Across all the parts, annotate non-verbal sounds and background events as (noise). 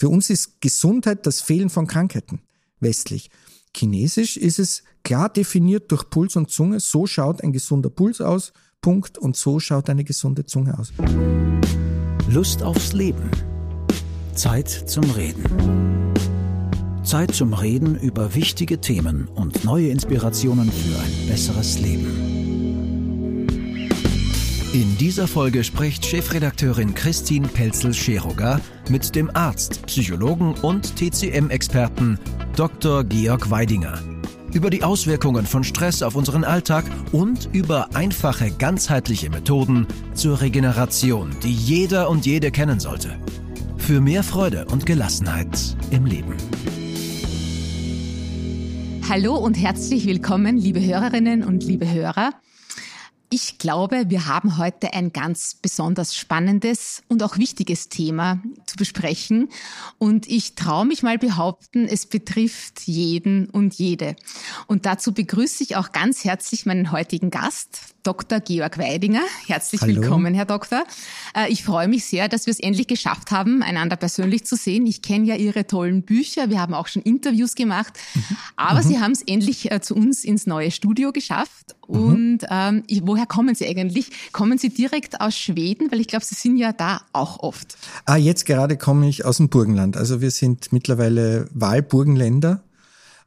Für uns ist Gesundheit das Fehlen von Krankheiten, westlich. Chinesisch ist es klar definiert durch Puls und Zunge. So schaut ein gesunder Puls aus, Punkt. Und so schaut eine gesunde Zunge aus. Lust aufs Leben. Zeit zum Reden. Zeit zum Reden über wichtige Themen und neue Inspirationen für ein besseres Leben. In dieser Folge spricht Chefredakteurin Christine Pelzel-Scheroga mit dem Arzt, Psychologen und TCM-Experten Dr. Georg Weidinger über die Auswirkungen von Stress auf unseren Alltag und über einfache, ganzheitliche Methoden zur Regeneration, die jeder und jede kennen sollte. Für mehr Freude und Gelassenheit im Leben. Hallo und herzlich willkommen, liebe Hörerinnen und liebe Hörer. Ich glaube, wir haben heute ein ganz besonders spannendes und auch wichtiges Thema zu besprechen. Und ich traue mich mal behaupten, es betrifft jeden und jede. Und dazu begrüße ich auch ganz herzlich meinen heutigen Gast, Dr. Georg Weidinger. Herzlich Hallo. willkommen, Herr Doktor. Äh, ich freue mich sehr, dass wir es endlich geschafft haben, einander persönlich zu sehen. Ich kenne ja Ihre tollen Bücher. Wir haben auch schon Interviews gemacht. Mhm. Aber mhm. Sie haben es endlich äh, zu uns ins neue Studio geschafft. Mhm. Und ähm, woher kommen Sie eigentlich? Kommen Sie direkt aus Schweden? Weil ich glaube, Sie sind ja da auch oft. Ah, jetzt gerade komme ich aus dem Burgenland. Also wir sind mittlerweile Wahlburgenländer.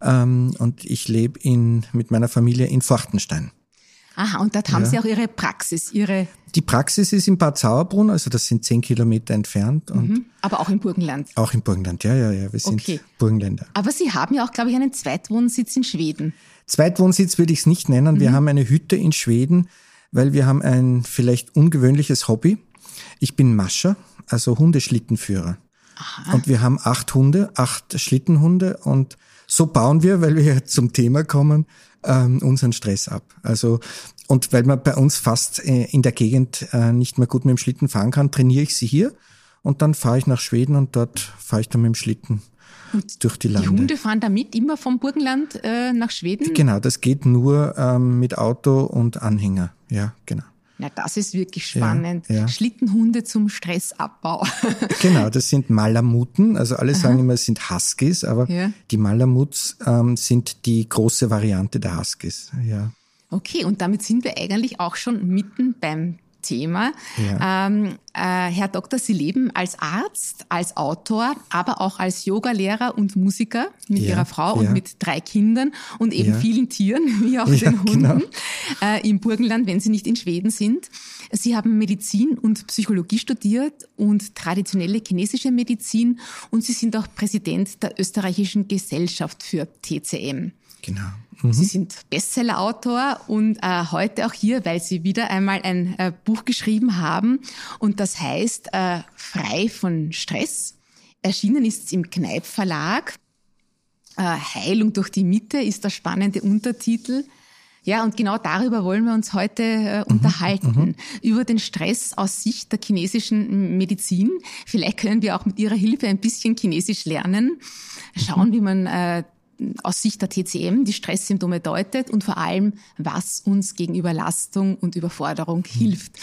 Ähm, und ich lebe in, mit meiner Familie in Forchtenstein. Aha, und dort haben ja. Sie auch Ihre Praxis, Ihre. Die Praxis ist in Bad Sauerbrunn, also das sind zehn Kilometer entfernt. Mhm, aber auch im Burgenland. Auch im Burgenland, ja, ja, ja. Wir sind okay. Burgenländer. Aber Sie haben ja auch, glaube ich, einen Zweitwohnsitz in Schweden. Zweitwohnsitz würde ich es nicht nennen. Mhm. Wir haben eine Hütte in Schweden, weil wir haben ein vielleicht ungewöhnliches Hobby. Ich bin Mascher, also Hundeschlittenführer. Aha. Und wir haben acht Hunde, acht Schlittenhunde und so bauen wir, weil wir zum Thema kommen, ähm, unseren Stress ab. Also und weil man bei uns fast äh, in der Gegend äh, nicht mehr gut mit dem Schlitten fahren kann, trainiere ich sie hier und dann fahre ich nach Schweden und dort fahre ich dann mit dem Schlitten und durch die Lande. Die Hunde fahren da mit immer vom Burgenland äh, nach Schweden? Genau, das geht nur ähm, mit Auto und Anhänger. Ja, genau. Na, das ist wirklich spannend. Ja, ja. Schlittenhunde zum Stressabbau. (laughs) genau, das sind Malamuten. Also alle sagen Aha. immer, es sind Huskies, aber ja. die Malamuts ähm, sind die große Variante der Huskies. Ja. Okay, und damit sind wir eigentlich auch schon mitten beim Thema. Ja. Ähm, äh, Herr Doktor, Sie leben als Arzt, als Autor, aber auch als Yogalehrer und Musiker mit ja, Ihrer Frau ja. und mit drei Kindern und eben vielen Tieren, (laughs) wie auch den Hunden genau. äh, im Burgenland, wenn Sie nicht in Schweden sind. Sie haben Medizin und Psychologie studiert und traditionelle chinesische Medizin und Sie sind auch Präsident der österreichischen Gesellschaft für TCM. Genau. Mhm. Sie sind Bestsellerautor und äh, heute auch hier, weil Sie wieder einmal ein äh, Buch geschrieben haben und das heißt äh, Frei von Stress. Erschienen ist es im Kneip Verlag. Äh, Heilung durch die Mitte ist der spannende Untertitel. Ja, und genau darüber wollen wir uns heute äh, mhm, unterhalten. Mhm. Über den Stress aus Sicht der chinesischen Medizin. Vielleicht können wir auch mit Ihrer Hilfe ein bisschen Chinesisch lernen. Schauen, mhm. wie man äh, aus Sicht der TCM die Stresssymptome deutet und vor allem, was uns gegen Überlastung und Überforderung mhm. hilft.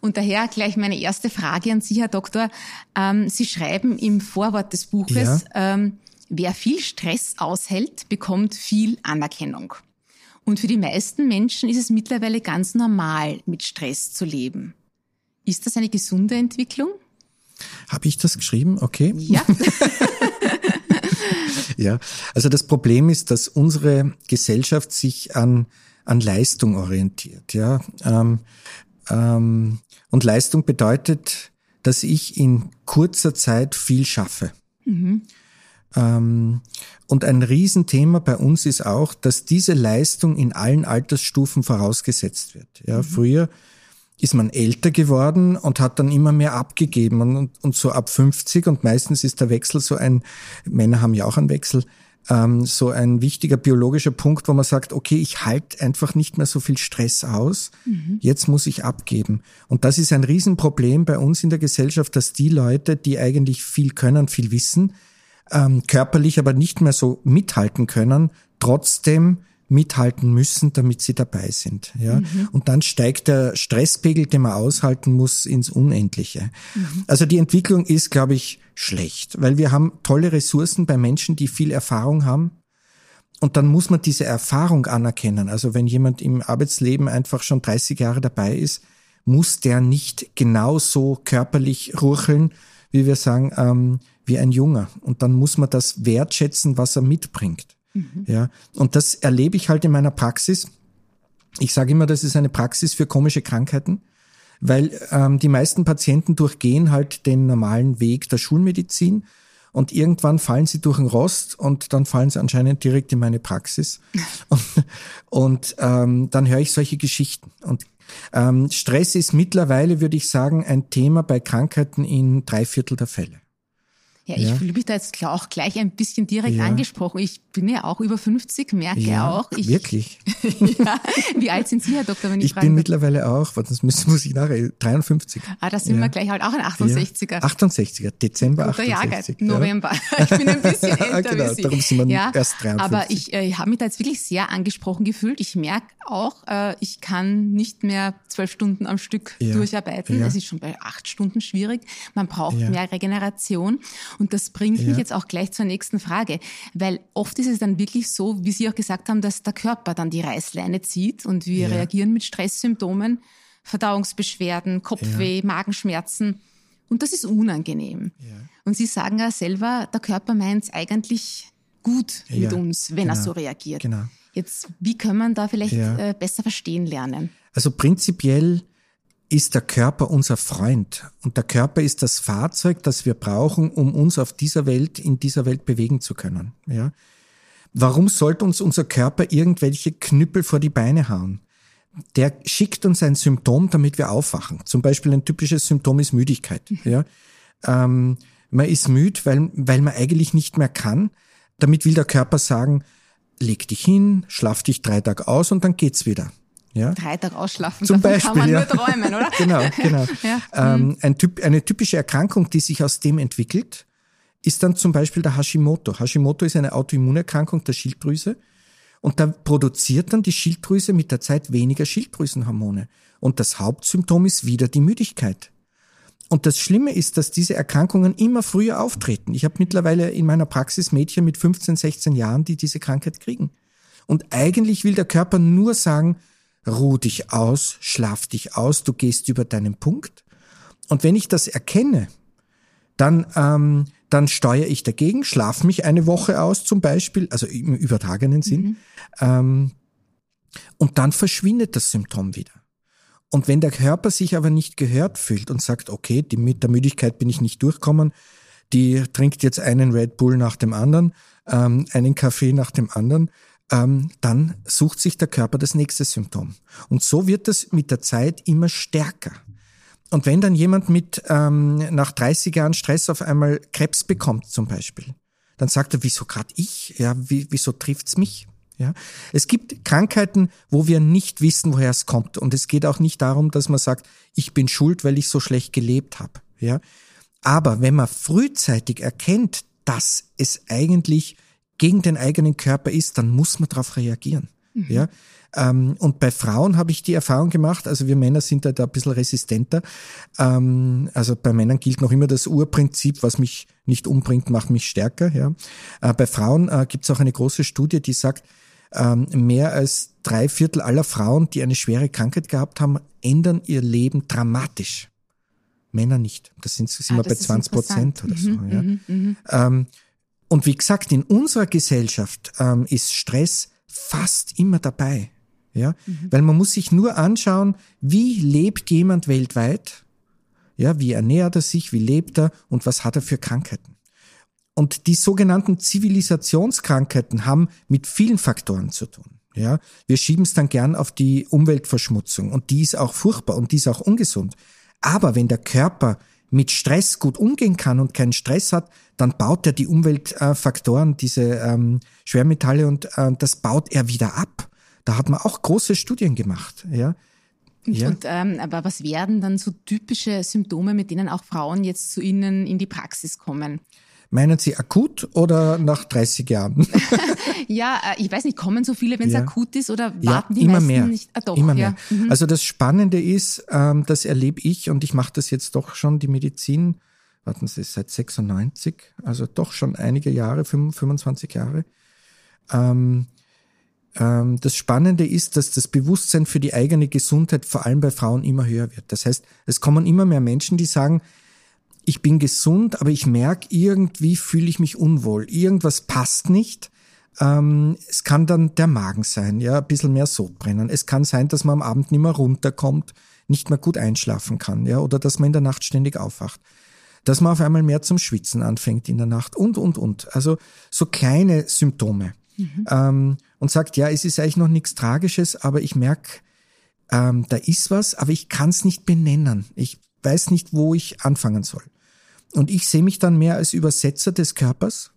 Und daher gleich meine erste Frage an Sie, Herr Doktor. Ähm, Sie schreiben im Vorwort des Buches, ja. ähm, wer viel Stress aushält, bekommt viel Anerkennung. Und für die meisten Menschen ist es mittlerweile ganz normal, mit Stress zu leben. Ist das eine gesunde Entwicklung? Habe ich das geschrieben? Okay. Ja. (laughs) (laughs) Ja, also das Problem ist, dass unsere Gesellschaft sich an, an Leistung orientiert. Ja, ähm, ähm, und Leistung bedeutet, dass ich in kurzer Zeit viel schaffe. Mhm. Ähm, und ein Riesenthema bei uns ist auch, dass diese Leistung in allen Altersstufen vorausgesetzt wird. Ja, mhm. früher ist man älter geworden und hat dann immer mehr abgegeben und, und so ab 50 und meistens ist der Wechsel so ein, Männer haben ja auch einen Wechsel, ähm, so ein wichtiger biologischer Punkt, wo man sagt, okay, ich halte einfach nicht mehr so viel Stress aus, mhm. jetzt muss ich abgeben. Und das ist ein Riesenproblem bei uns in der Gesellschaft, dass die Leute, die eigentlich viel können, viel wissen, ähm, körperlich aber nicht mehr so mithalten können, trotzdem mithalten müssen, damit sie dabei sind. Ja? Mhm. Und dann steigt der Stresspegel, den man aushalten muss, ins Unendliche. Mhm. Also die Entwicklung ist, glaube ich, schlecht, weil wir haben tolle Ressourcen bei Menschen, die viel Erfahrung haben. Und dann muss man diese Erfahrung anerkennen. Also wenn jemand im Arbeitsleben einfach schon 30 Jahre dabei ist, muss der nicht genauso körperlich rucheln, wie wir sagen, ähm, wie ein Junger. Und dann muss man das wertschätzen, was er mitbringt. Mhm. Ja, und das erlebe ich halt in meiner Praxis. Ich sage immer, das ist eine Praxis für komische Krankheiten, weil ähm, die meisten Patienten durchgehen halt den normalen Weg der Schulmedizin und irgendwann fallen sie durch den Rost und dann fallen sie anscheinend direkt in meine Praxis. und (laughs) und ähm, dann höre ich solche Geschichten. Und ähm, Stress ist mittlerweile, würde ich sagen, ein Thema bei Krankheiten in drei Viertel der Fälle. Ja, ich ja. fühle mich da jetzt auch gleich ein bisschen direkt ja. angesprochen. Ich bin ja auch über 50, merke ja, auch. Ich, wirklich? (laughs) ja. Wie alt sind Sie, Herr Doktor, wenn ich, ich frage? Ich bin mittlerweile auch, das (laughs) muss, ich nachher, 53. Ah, da sind wir gleich halt auch ein 68er. 68er, Dezember Guter 68. Jahrgang, November. (laughs) Ich bin ein bisschen älter genau, darum sind wir erst 53. Aber ich äh, habe mich da jetzt wirklich sehr angesprochen gefühlt. Ich merke auch, äh, ich kann nicht mehr zwölf Stunden am Stück durcharbeiten. Es ist schon bei acht Stunden schwierig. Man braucht mehr Regeneration. Und das bringt ja. mich jetzt auch gleich zur nächsten Frage, weil oft ist es dann wirklich so, wie Sie auch gesagt haben, dass der Körper dann die Reißleine zieht und wir ja. reagieren mit Stresssymptomen, Verdauungsbeschwerden, Kopfweh, ja. Magenschmerzen. Und das ist unangenehm. Und Sie sagen ja selber, der Körper meint es eigentlich gut mit uns, wenn genau. er so reagiert. Genau. Jetzt, wie kann man da vielleicht äh, besser verstehen lernen? Also prinzipiell ist der Körper unser Freund. Und der Körper ist das Fahrzeug, das wir brauchen, um uns auf dieser Welt, in dieser Welt bewegen zu können. Ja? Warum sollte uns unser Körper irgendwelche Knüppel vor die Beine hauen? Der schickt uns ein Symptom, damit wir aufwachen. Zum Beispiel ein typisches Symptom ist Müdigkeit. Ja? Ähm, man ist müde, weil, weil man eigentlich nicht mehr kann. Damit will der Körper sagen, leg dich hin, schlaf dich drei Tage aus und dann geht's wieder. Ja? Drei Tage ausschlafen, Zum Beispiel, kann man ja. nur träumen, oder? (laughs) genau, genau. (laughs) ja. ähm, mhm. ein typ, eine typische Erkrankung, die sich aus dem entwickelt, ist dann zum Beispiel der Hashimoto. Hashimoto ist eine Autoimmunerkrankung der Schilddrüse. Und da produziert dann die Schilddrüse mit der Zeit weniger Schilddrüsenhormone. Und das Hauptsymptom ist wieder die Müdigkeit. Und das Schlimme ist, dass diese Erkrankungen immer früher auftreten. Ich habe mittlerweile in meiner Praxis Mädchen mit 15, 16 Jahren, die diese Krankheit kriegen. Und eigentlich will der Körper nur sagen, ruh dich aus, schlaf dich aus, du gehst über deinen Punkt. Und wenn ich das erkenne, dann, ähm, dann steuere ich dagegen, schlaf mich eine Woche aus zum Beispiel, also im übertragenen Sinn, mhm. ähm, und dann verschwindet das Symptom wieder. Und wenn der Körper sich aber nicht gehört fühlt und sagt, okay, die, mit der Müdigkeit bin ich nicht durchkommen, die trinkt jetzt einen Red Bull nach dem anderen, ähm, einen Kaffee nach dem anderen, ähm, dann sucht sich der Körper das nächste Symptom. Und so wird es mit der Zeit immer stärker. Und wenn dann jemand mit ähm, nach 30 Jahren Stress auf einmal Krebs bekommt zum Beispiel, dann sagt er, wieso gerade ich? Ja, wie, wieso trifft's mich? Ja, es gibt Krankheiten, wo wir nicht wissen, woher es kommt. Und es geht auch nicht darum, dass man sagt, ich bin schuld, weil ich so schlecht gelebt habe. Ja, aber wenn man frühzeitig erkennt, dass es eigentlich gegen den eigenen Körper ist, dann muss man darauf reagieren. Mhm. Ja. Ähm, und bei Frauen habe ich die Erfahrung gemacht, also wir Männer sind da, da ein bisschen resistenter. Ähm, also bei Männern gilt noch immer das Urprinzip, was mich nicht umbringt, macht mich stärker. Ja. Äh, bei Frauen äh, gibt es auch eine große Studie, die sagt, ähm, mehr als drei Viertel aller Frauen, die eine schwere Krankheit gehabt haben, ändern ihr Leben dramatisch. Männer nicht. Das sind, sind ah, wir bei 20 Prozent oder so. Mhm, ja. Mhm, mhm. ähm, und wie gesagt, in unserer Gesellschaft ähm, ist Stress fast immer dabei. Ja, mhm. weil man muss sich nur anschauen, wie lebt jemand weltweit? Ja, wie ernährt er sich? Wie lebt er? Und was hat er für Krankheiten? Und die sogenannten Zivilisationskrankheiten haben mit vielen Faktoren zu tun. Ja, wir schieben es dann gern auf die Umweltverschmutzung und die ist auch furchtbar und die ist auch ungesund. Aber wenn der Körper mit Stress gut umgehen kann und keinen Stress hat, dann baut er die Umweltfaktoren, diese ähm, Schwermetalle und äh, das baut er wieder ab. Da hat man auch große Studien gemacht, ja. Ja. Und, ähm, aber was werden dann so typische Symptome, mit denen auch Frauen jetzt zu Ihnen in die Praxis kommen? Meinen Sie akut oder nach 30 Jahren? (laughs) ja, äh, ich weiß nicht, kommen so viele, wenn es ja. akut ist oder warten ja, die immer meisten mehr. nicht? Ah, doch, immer mehr. Ja. Mhm. Also das Spannende ist, ähm, das erlebe ich und ich mache das jetzt doch schon, die Medizin, warten Sie, seit 96, also doch schon einige Jahre, 25 Jahre. Ähm, ähm, das Spannende ist, dass das Bewusstsein für die eigene Gesundheit vor allem bei Frauen immer höher wird. Das heißt, es kommen immer mehr Menschen, die sagen, ich bin gesund, aber ich merke, irgendwie fühle ich mich unwohl. Irgendwas passt nicht. Ähm, es kann dann der Magen sein, ja, ein bisschen mehr Sodbrennen. Es kann sein, dass man am Abend nicht mehr runterkommt, nicht mehr gut einschlafen kann, ja, oder dass man in der Nacht ständig aufwacht. Dass man auf einmal mehr zum Schwitzen anfängt in der Nacht und, und, und. Also so kleine Symptome. Mhm. Ähm, und sagt, ja, es ist eigentlich noch nichts Tragisches, aber ich merke, ähm, da ist was, aber ich kann es nicht benennen. Ich weiß nicht, wo ich anfangen soll. Und ich sehe mich dann mehr als Übersetzer des Körpers,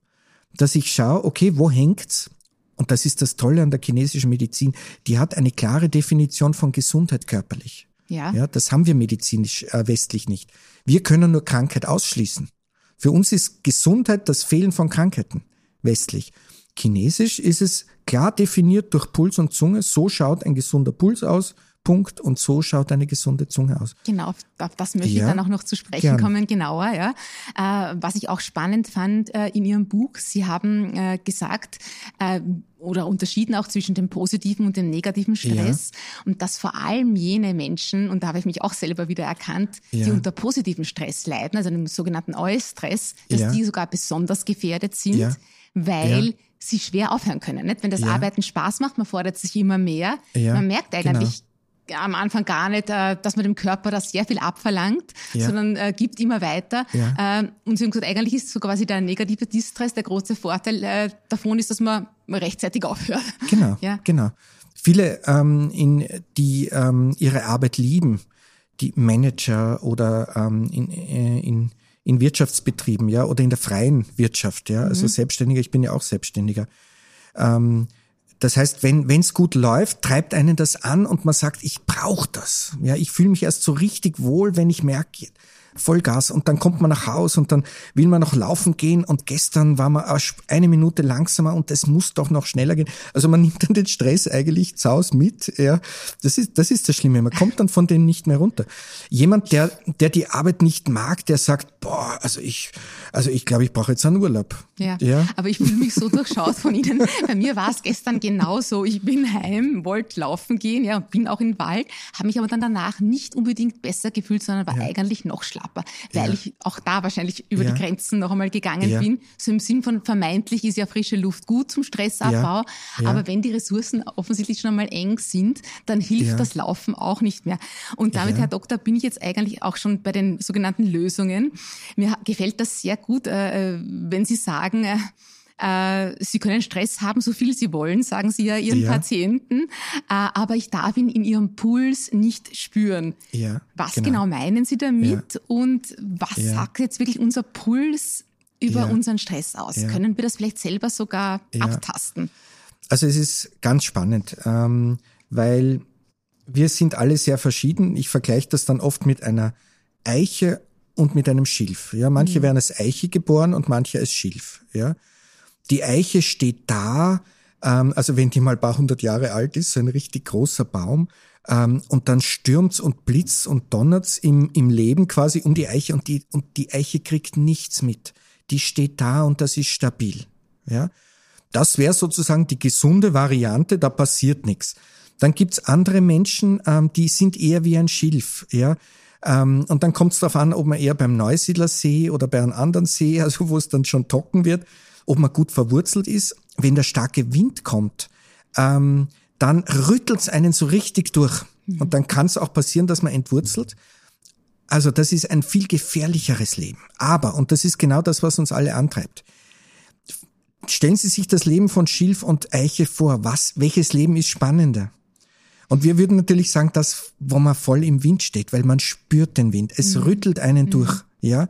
dass ich schaue, okay, wo hängt's? Und das ist das Tolle an der chinesischen Medizin. Die hat eine klare Definition von Gesundheit körperlich. Ja. ja das haben wir medizinisch äh, westlich nicht. Wir können nur Krankheit ausschließen. Für uns ist Gesundheit das Fehlen von Krankheiten westlich. Chinesisch ist es klar definiert durch Puls und Zunge. So schaut ein gesunder Puls aus, Punkt. Und so schaut eine gesunde Zunge aus. Genau, auf das möchte ja, ich dann auch noch zu sprechen gern. kommen, genauer. Ja. Äh, was ich auch spannend fand äh, in Ihrem Buch, Sie haben äh, gesagt, äh, oder unterschieden auch zwischen dem positiven und dem negativen Stress. Ja. Und dass vor allem jene Menschen, und da habe ich mich auch selber wieder erkannt, ja. die unter positiven Stress leiden, also dem sogenannten Eustress, dass ja. die sogar besonders gefährdet sind, weil sie schwer aufhören können. Nicht? Wenn das Arbeiten Spaß macht, man fordert sich immer mehr. Man merkt eigentlich, genau am Anfang gar nicht, äh, dass man dem Körper da sehr viel abverlangt, ja. sondern äh, gibt immer weiter. Ja. Und sie haben gesagt, eigentlich ist so quasi der negative Distress der große Vorteil äh, davon ist, dass man rechtzeitig aufhört. Genau, (laughs) ja. genau. Viele, ähm, in, die ähm, ihre Arbeit lieben, die Manager oder ähm, in, äh, in, in Wirtschaftsbetrieben, ja, oder in der freien Wirtschaft, ja, also mhm. Selbstständiger, ich bin ja auch Selbstständiger. Ähm, das heißt, wenn es gut läuft, treibt einen das an und man sagt, ich brauche das. Ja, ich fühle mich erst so richtig wohl, wenn ich merke, Vollgas und dann kommt man nach Haus und dann will man noch laufen gehen und gestern war man eine Minute langsamer und es muss doch noch schneller gehen. Also man (laughs) nimmt dann den Stress eigentlich zaus mit. Ja, das ist das ist das Schlimme. Man kommt dann von denen nicht mehr runter. Jemand, der der die Arbeit nicht mag, der sagt, boah, also ich also ich glaube, ich brauche jetzt einen Urlaub. Ja, ja. aber ich fühle mich so durchschaut von Ihnen. Bei mir war es gestern genauso. Ich bin heim, wollte laufen gehen, ja, und bin auch im Wald, habe mich aber dann danach nicht unbedingt besser gefühlt, sondern war ja. eigentlich noch schlapper, weil ja. ich auch da wahrscheinlich über ja. die Grenzen noch einmal gegangen bin. So im Sinn von vermeintlich ist ja frische Luft gut zum Stressabbau, aber wenn die Ressourcen offensichtlich schon einmal eng sind, dann hilft das Laufen auch nicht mehr. Und damit, Herr Doktor, bin ich jetzt eigentlich auch schon bei den sogenannten Lösungen. Mir gefällt das sehr gut, äh, wenn Sie sagen, äh, äh, Sie können Stress haben, so viel Sie wollen, sagen Sie ja Ihren ja. Patienten, aber ich darf ihn in Ihrem Puls nicht spüren. Ja, was genau. genau meinen Sie damit ja. und was sagt jetzt wirklich unser Puls über unseren Stress aus? Können wir das vielleicht selber sogar abtasten? Also es ist ganz spannend, ähm, weil wir sind alle sehr verschieden. Ich vergleiche das dann oft mit einer Eiche und mit einem Schilf. Ja, manche mhm. werden als Eiche geboren und manche als Schilf. Ja, die Eiche steht da, ähm, also wenn die mal ein paar hundert Jahre alt ist, so ein richtig großer Baum, ähm, und dann stürmt's und blitzt und donnert's im, im Leben quasi um die Eiche und die, und die Eiche kriegt nichts mit. Die steht da und das ist stabil. Ja, das wäre sozusagen die gesunde Variante, da passiert nichts. Dann gibt's andere Menschen, ähm, die sind eher wie ein Schilf. Ja, ähm, und dann kommt es darauf an, ob man eher beim Neusiedlersee oder bei einem anderen See, (laughs) also wo es dann schon trocken wird, ob man gut verwurzelt ist. Wenn der starke Wind kommt, ähm, dann rüttelt es einen so richtig durch. Mhm. Und dann kann es auch passieren, dass man entwurzelt. Also das ist ein viel gefährlicheres Leben. Aber, und das ist genau das, was uns alle antreibt. Stellen Sie sich das Leben von Schilf und Eiche vor. Was, welches Leben ist spannender? Und wir würden natürlich sagen, das, wo man voll im Wind steht, weil man spürt den Wind. Es mhm. rüttelt einen mhm. durch, ja.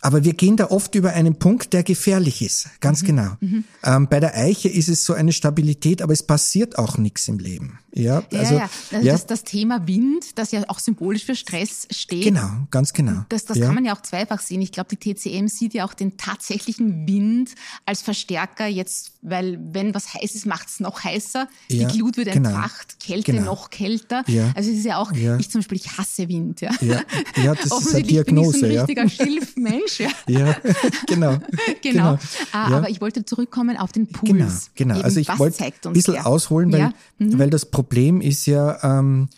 Aber wir gehen da oft über einen Punkt, der gefährlich ist. Ganz mhm. genau. Mhm. Ähm, bei der Eiche ist es so eine Stabilität, aber es passiert auch nichts im Leben. Ja, also, ja, ja. Also ja. Das, das, Thema Wind, das ja auch symbolisch für Stress steht. Genau, ganz genau. Das, das ja. kann man ja auch zweifach sehen. Ich glaube, die TCM sieht ja auch den tatsächlichen Wind als Verstärker jetzt, weil wenn was heiß ist, macht es noch heißer. Ja, die Glut wird genau. entfacht, Kälte genau. noch kälter. Ja. Also es ist ja auch, ich zum Beispiel, ich hasse Wind. Ja, ja. ja das (laughs) ist eine Diagnose. Bin ich so ein richtiger Schilfmensch. Ja, ja (laughs) genau. (laughs) genau. genau. Ah, aber ich wollte zurückkommen auf den Puls. Genau, genau. Eben, also ich wollte ein bisschen ausholen, weil, mhm. weil das Problem Problem ist ja, ähm,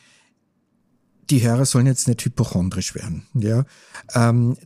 die Hörer sollen jetzt nicht hypochondrisch werden. Ja, ähm,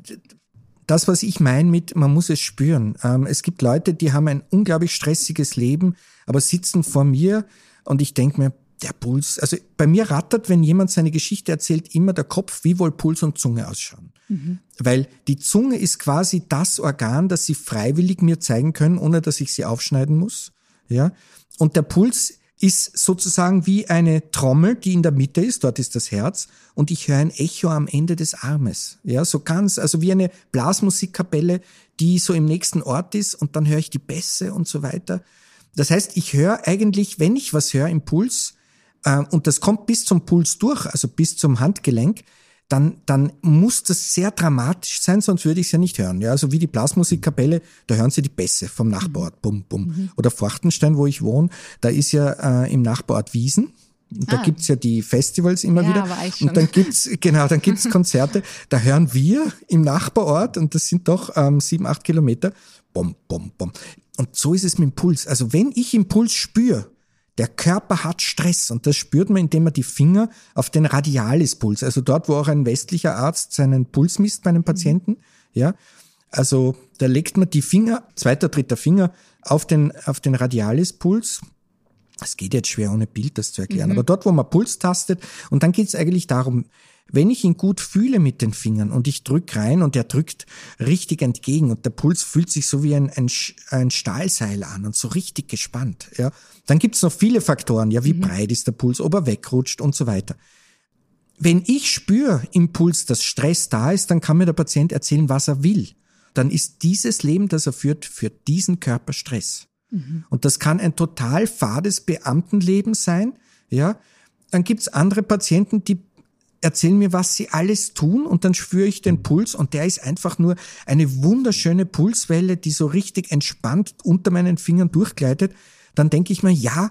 das, was ich meine mit, man muss es spüren. Ähm, es gibt Leute, die haben ein unglaublich stressiges Leben, aber sitzen vor mir und ich denke mir, der Puls, also bei mir rattert, wenn jemand seine Geschichte erzählt, immer der Kopf, wie wohl Puls und Zunge ausschauen. Mhm. Weil die Zunge ist quasi das Organ, das sie freiwillig mir zeigen können, ohne dass ich sie aufschneiden muss. Ja. Und der Puls ist sozusagen wie eine Trommel, die in der Mitte ist, dort ist das Herz, und ich höre ein Echo am Ende des Armes. Ja, so ganz, also wie eine Blasmusikkapelle, die so im nächsten Ort ist, und dann höre ich die Bässe und so weiter. Das heißt, ich höre eigentlich, wenn ich was höre im Puls, äh, und das kommt bis zum Puls durch, also bis zum Handgelenk, dann, dann muss das sehr dramatisch sein, sonst würde ich es ja nicht hören. Ja, also wie die Blasmusikkapelle, da hören Sie die Bässe vom Nachbarort, bum, bum. Mhm. Oder Forchtenstein, wo ich wohne, da ist ja äh, im Nachbarort Wiesen. Da ah. gibt's ja die Festivals immer ja, wieder. Und dann gibt's genau, dann gibt's (laughs) Konzerte. da hören wir im Nachbarort, und das sind doch ähm, sieben, acht Kilometer, bom, bom, bom. Und so ist es mit dem Puls. Also wenn ich Impuls spüre, der Körper hat Stress und das spürt man, indem man die Finger auf den Radialispuls, also dort, wo auch ein westlicher Arzt seinen Puls misst bei einem Patienten, ja. Also da legt man die Finger, zweiter, dritter Finger auf den, auf den Radialispuls. Es geht jetzt schwer ohne Bild, das zu erklären, mhm. aber dort, wo man Puls tastet und dann geht es eigentlich darum, wenn ich ihn gut fühle mit den Fingern und ich drück rein und er drückt richtig entgegen und der Puls fühlt sich so wie ein, ein, ein Stahlseil an und so richtig gespannt, ja, dann gibt's noch viele Faktoren, ja, wie mhm. breit ist der Puls, ob er wegrutscht und so weiter. Wenn ich spüre im Puls, dass Stress da ist, dann kann mir der Patient erzählen, was er will. Dann ist dieses Leben, das er führt, für diesen Körper Stress. Mhm. Und das kann ein total fades Beamtenleben sein, ja. Dann gibt's andere Patienten, die erzählen mir, was sie alles tun und dann spüre ich den Puls und der ist einfach nur eine wunderschöne Pulswelle, die so richtig entspannt unter meinen Fingern durchgleitet. Dann denke ich mir, ja,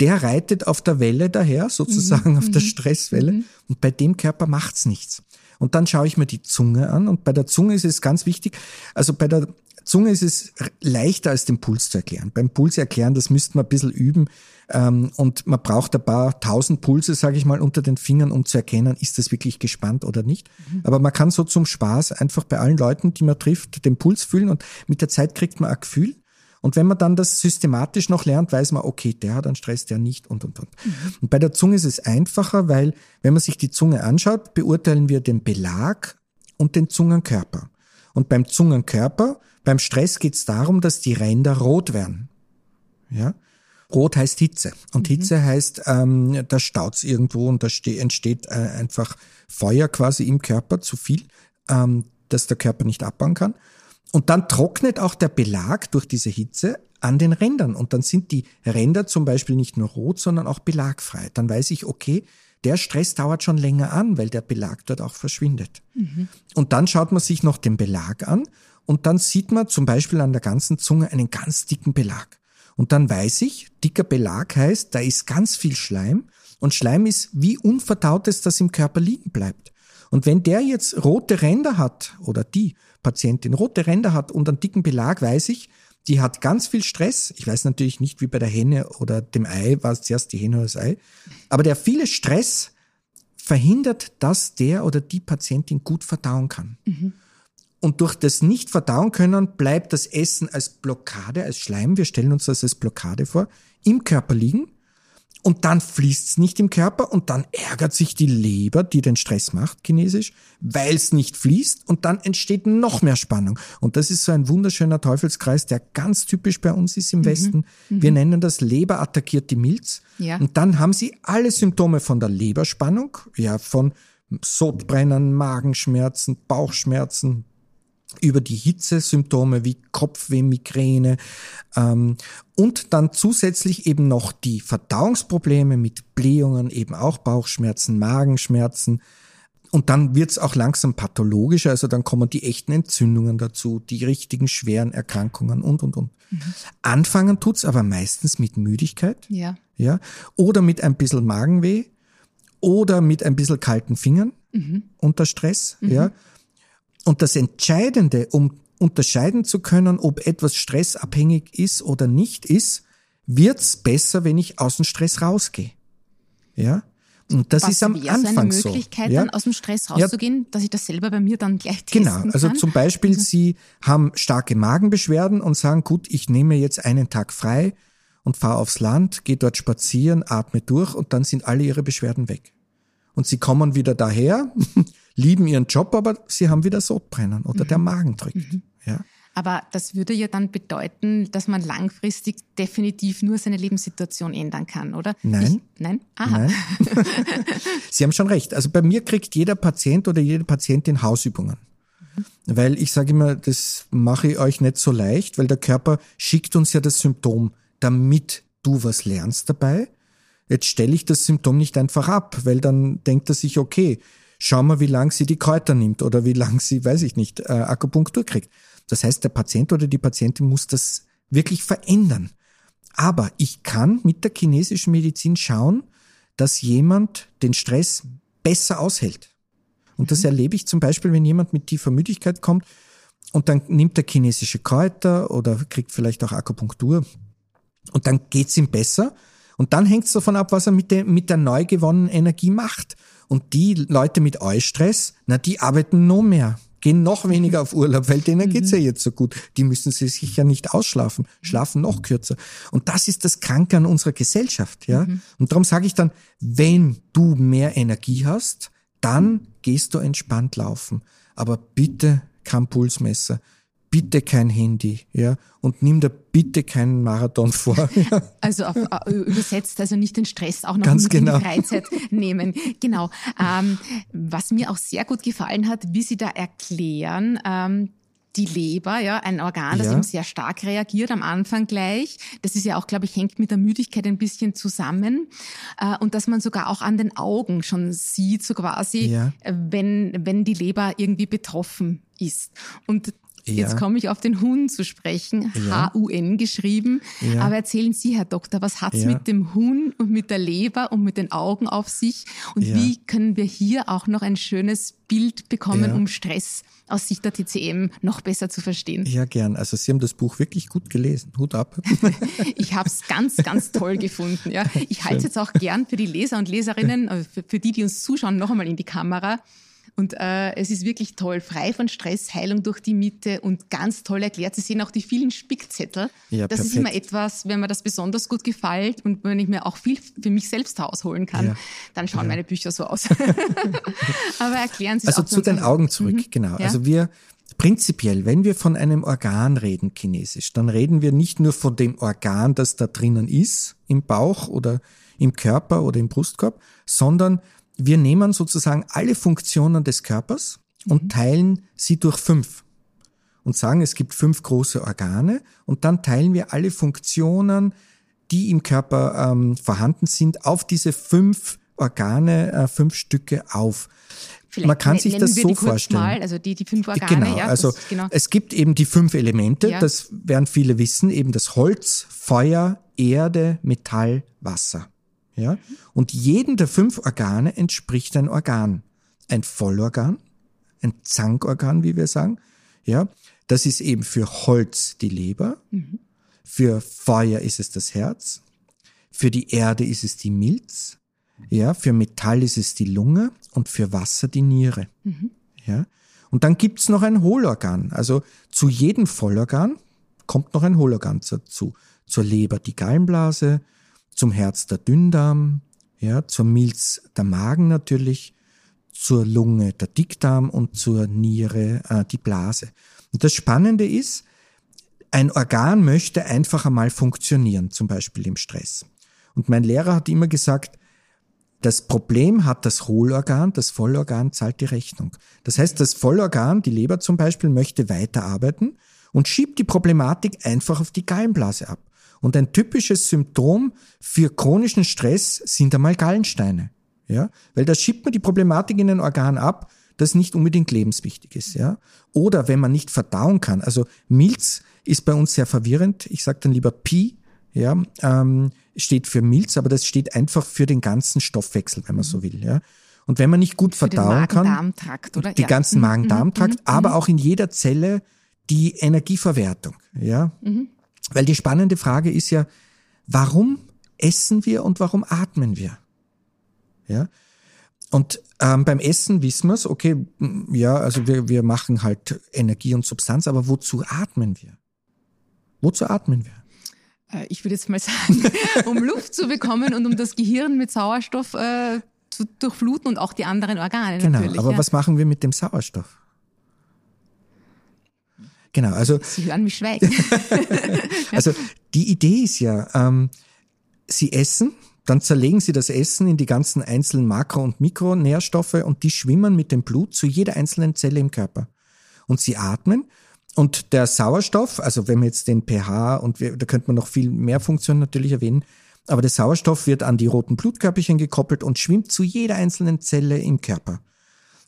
der reitet auf der Welle daher, sozusagen mhm. auf der mhm. Stresswelle mhm. und bei dem Körper macht's nichts. Und dann schaue ich mir die Zunge an und bei der Zunge ist es ganz wichtig, also bei der Zunge ist es leichter als den Puls zu erklären. Beim Puls erklären, das müsste man ein bisschen üben. Ähm, und man braucht ein paar tausend Pulse, sage ich mal, unter den Fingern, um zu erkennen, ist das wirklich gespannt oder nicht. Mhm. Aber man kann so zum Spaß einfach bei allen Leuten, die man trifft, den Puls fühlen und mit der Zeit kriegt man ein Gefühl. Und wenn man dann das systematisch noch lernt, weiß man, okay, der hat einen Stress, der nicht und, und, und. Mhm. Und bei der Zunge ist es einfacher, weil wenn man sich die Zunge anschaut, beurteilen wir den Belag und den Zungenkörper. Und beim Zungenkörper, beim Stress geht es darum, dass die Ränder rot werden. Ja? Rot heißt Hitze. Und mhm. Hitze heißt, ähm, da staut's irgendwo und da entsteht äh, einfach Feuer quasi im Körper, zu viel, ähm, dass der Körper nicht abbauen kann. Und dann trocknet auch der Belag durch diese Hitze an den Rändern. Und dann sind die Ränder zum Beispiel nicht nur rot, sondern auch belagfrei. Dann weiß ich, okay, der Stress dauert schon länger an, weil der Belag dort auch verschwindet. Mhm. Und dann schaut man sich noch den Belag an und dann sieht man zum Beispiel an der ganzen Zunge einen ganz dicken Belag. Und dann weiß ich, dicker Belag heißt, da ist ganz viel Schleim und Schleim ist wie Unverdautes, das im Körper liegen bleibt. Und wenn der jetzt rote Ränder hat oder die Patientin rote Ränder hat und einen dicken Belag, weiß ich, die hat ganz viel Stress. Ich weiß natürlich nicht, wie bei der Henne oder dem Ei, war es zuerst die Henne oder das Ei. Aber der viele Stress verhindert, dass der oder die Patientin gut verdauen kann. Mhm. Und durch das nicht verdauen können bleibt das Essen als Blockade, als Schleim, wir stellen uns das als Blockade vor, im Körper liegen und dann fließt's nicht im Körper und dann ärgert sich die Leber, die den Stress macht, chinesisch, weil es nicht fließt und dann entsteht noch mehr Spannung. Und das ist so ein wunderschöner Teufelskreis, der ganz typisch bei uns ist im mhm. Westen. Mhm. Wir nennen das Leber attackiert die Milz. Ja. Und dann haben sie alle Symptome von der Leberspannung, ja, von Sodbrennen, Magenschmerzen, Bauchschmerzen, über die Hitzesymptome wie Kopfweh, Migräne ähm, und dann zusätzlich eben noch die Verdauungsprobleme mit Blähungen, eben auch Bauchschmerzen, Magenschmerzen. Und dann wird's auch langsam pathologischer, also dann kommen die echten Entzündungen dazu, die richtigen schweren Erkrankungen und, und, und. Mhm. Anfangen tut's aber meistens mit Müdigkeit. Ja. Ja. Oder mit ein bisschen Magenweh oder mit ein bisschen kalten Fingern mhm. unter Stress. Mhm. Ja. Und das Entscheidende, um unterscheiden zu können, ob etwas stressabhängig ist oder nicht ist, wird's besser, wenn ich aus dem Stress rausgehe. Ja? Und das Was ist am Anfang so. eine Möglichkeit, so. Ja? dann aus dem Stress rauszugehen, ja. dass ich das selber bei mir dann gleich testen Genau, also kann? zum Beispiel, also Sie haben starke Magenbeschwerden und sagen, gut, ich nehme jetzt einen Tag frei und fahre aufs Land, gehe dort spazieren, atme durch und dann sind alle Ihre Beschwerden weg. Und Sie kommen wieder daher, lieben ihren Job, aber sie haben wieder Sodbrennen oder mhm. der Magen drückt. Mhm. Ja. Aber das würde ja dann bedeuten, dass man langfristig definitiv nur seine Lebenssituation ändern kann, oder? Nein. Ich, nein? Aha. Nein. (laughs) Sie haben schon recht. Also bei mir kriegt jeder Patient oder jede Patientin Hausübungen. Mhm. Weil ich sage immer, das mache ich euch nicht so leicht, weil der Körper schickt uns ja das Symptom, damit du was lernst dabei. Jetzt stelle ich das Symptom nicht einfach ab, weil dann denkt er sich, okay, schau mal, wie lang sie die Kräuter nimmt oder wie lang sie, weiß ich nicht, äh, Akupunktur kriegt. Das heißt, der Patient oder die Patientin muss das wirklich verändern. Aber ich kann mit der chinesischen Medizin schauen, dass jemand den Stress besser aushält. Und das mhm. erlebe ich zum Beispiel, wenn jemand mit tiefer Müdigkeit kommt und dann nimmt er chinesische Kräuter oder kriegt vielleicht auch Akupunktur und dann geht's ihm besser. Und dann hängt es davon ab, was er mit der, mit der neu gewonnenen Energie macht. Und die Leute mit Eustress, na, die arbeiten noch mehr, gehen noch weniger auf Urlaub, weil denen mhm. geht's ja jetzt so gut. Die müssen sich ja nicht ausschlafen, schlafen noch kürzer. Und das ist das Kranke an unserer Gesellschaft, ja. Mhm. Und darum sage ich dann, wenn du mehr Energie hast, dann gehst du entspannt laufen. Aber bitte kein Pulsmesser bitte kein Handy, ja, und nimm dir bitte keinen Marathon vor. (laughs) Also auf, (laughs) äh, übersetzt, also nicht den Stress auch noch Ganz mit genau. in die Freizeit (laughs) nehmen. Genau. Ähm, was mir auch sehr gut gefallen hat, wie Sie da erklären, ähm, die Leber, ja, ein Organ, das ja. eben sehr stark reagiert am Anfang gleich. Das ist ja auch, glaube ich, hängt mit der Müdigkeit ein bisschen zusammen. Äh, und dass man sogar auch an den Augen schon sieht, so quasi, ja. wenn, wenn die Leber irgendwie betroffen ist. Und ja. Jetzt komme ich auf den Huhn zu sprechen, ja. H-U-N geschrieben. Ja. Aber erzählen Sie, Herr Doktor, was hat's mit dem Huhn und mit der Leber und mit den Augen auf sich? Und wie können wir hier auch noch ein schönes Bild bekommen, um Stress aus Sicht der TCM noch besser zu verstehen? Ja, gern. Also Sie haben das Buch wirklich gut gelesen. Hut ab. (laughs) ich habe es ganz, ganz toll gefunden. Ja. Ich halte es jetzt auch gern für die Leser und Leserinnen, äh, für, für die, die uns zuschauen, noch einmal in die Kamera. Und äh, es ist wirklich toll, frei von Stress, Heilung durch die Mitte und ganz toll erklärt. Sie sehen auch die vielen Spickzettel. Ja, das perfekt. ist immer etwas, wenn mir das besonders gut gefällt und wenn ich mir auch viel für mich selbst rausholen kann, ja. dann schauen ja. meine Bücher so aus. (laughs) Aber erklären Sie es Also zu den Augen zurück, mhm. genau. Also wir Prinzipiell, wenn wir von einem Organ reden, chinesisch, dann reden wir nicht nur von dem Organ, das da drinnen ist, im Bauch oder im Körper oder im Brustkorb, sondern wir nehmen sozusagen alle Funktionen des Körpers und mhm. teilen sie durch fünf und sagen, es gibt fünf große Organe und dann teilen wir alle Funktionen, die im Körper ähm, vorhanden sind, auf diese fünf Organe, äh, fünf Stücke auf. Vielleicht Man kann sich das so vorstellen. Mal, also die, die fünf Organe, genau, ja, also genau. es gibt eben die fünf Elemente, ja. das werden viele wissen, eben das Holz, Feuer, Erde, Metall, Wasser. Ja? Und jedem der fünf Organe entspricht ein Organ. Ein Vollorgan, ein Zankorgan, wie wir sagen. Ja? Das ist eben für Holz die Leber, für Feuer ist es das Herz, für die Erde ist es die Milz, ja, für Metall ist es die Lunge und für Wasser die Niere. Mhm. Ja? Und dann gibt's noch ein Hohlorgan. Also zu jedem Vollorgan kommt noch ein Hohlorgan dazu. Zur Leber die Gallenblase, zum Herz der Dünndarm, ja, zur Milz der Magen natürlich, zur Lunge der Dickdarm und zur Niere äh, die Blase. Und das Spannende ist, ein Organ möchte einfach einmal funktionieren, zum Beispiel im Stress. Und mein Lehrer hat immer gesagt, Das Problem hat das Hohlorgan, das Vollorgan zahlt die Rechnung. Das heißt, das Vollorgan, die Leber zum Beispiel, möchte weiterarbeiten und schiebt die Problematik einfach auf die Gallenblase ab. Und ein typisches Symptom für chronischen Stress sind einmal Gallensteine. Ja, weil da schiebt man die Problematik in ein Organ ab, das nicht unbedingt lebenswichtig ist, ja. Oder wenn man nicht verdauen kann. Also Milz ist bei uns sehr verwirrend. Ich sage dann lieber Pi, ja, ähm, steht für Milz, aber das steht einfach für den ganzen Stoffwechsel, wenn man so will, ja. Und wenn man nicht gut Für verdauen kann, oder? die Ja. ganzen Mhm, Magen-Darm-Trakt, mhm, aber auch in jeder Zelle die Energieverwertung, ja. Mhm. Weil die spannende Frage ist ja, warum essen wir und warum atmen wir? Ja. Und ähm, beim Essen wissen wir es, okay, ja, also wir, wir machen halt Energie und Substanz, aber wozu atmen wir? Wozu atmen wir? Äh, Ich würde jetzt mal (laughs) sagen, um Luft zu bekommen und um das Gehirn mit Sauerstoff äh, zu durchfluten und auch die anderen Organe Genau, aber ja. was machen wir mit dem Sauerstoff? Genau, also Sie hören mich schweigen. Also die Idee ist ja, ähm, Sie essen, dann zerlegen Sie das Essen in die ganzen einzelnen Makro- und Mikronährstoffe und die schwimmen mit dem Blut zu jeder einzelnen Zelle im Körper. Und Sie atmen und der Sauerstoff, also wenn wir jetzt den pH und wir, da könnte man noch viel mehr Funktionen natürlich erwähnen, aber der Sauerstoff wird an die roten Blutkörperchen gekoppelt und schwimmt zu jeder einzelnen Zelle im Körper.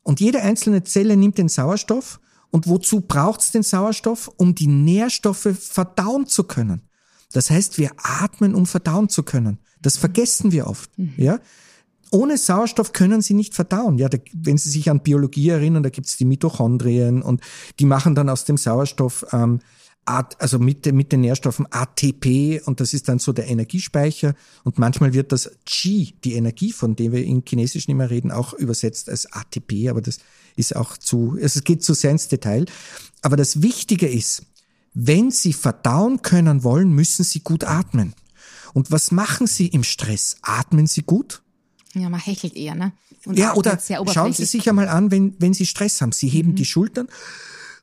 Und jede einzelne Zelle nimmt den Sauerstoff. Und wozu braucht's den Sauerstoff? Um die Nährstoffe verdauen zu können. Das heißt, wir atmen, um verdauen zu können. Das vergessen wir oft. Ja? Ohne Sauerstoff können sie nicht verdauen. Ja, da, wenn Sie sich an Biologie erinnern, da gibt's die Mitochondrien und die machen dann aus dem Sauerstoff, ähm, also mit, den- mit den Nährstoffen ATP und das ist dann so der Energiespeicher und manchmal wird das Qi, die Energie, von der wir in Chinesischen immer reden, auch übersetzt als ATP, aber das ist auch zu, es geht zu sehr ins Detail. Aber das Wichtige ist, wenn Sie verdauen können wollen, müssen Sie gut atmen. Und was machen Sie im Stress? Atmen Sie gut? ja, man hechelt eher, ne? Und Ja, oder schauen Sie sich einmal an, wenn, wenn Sie Stress haben. Sie Mhm. heben die Schultern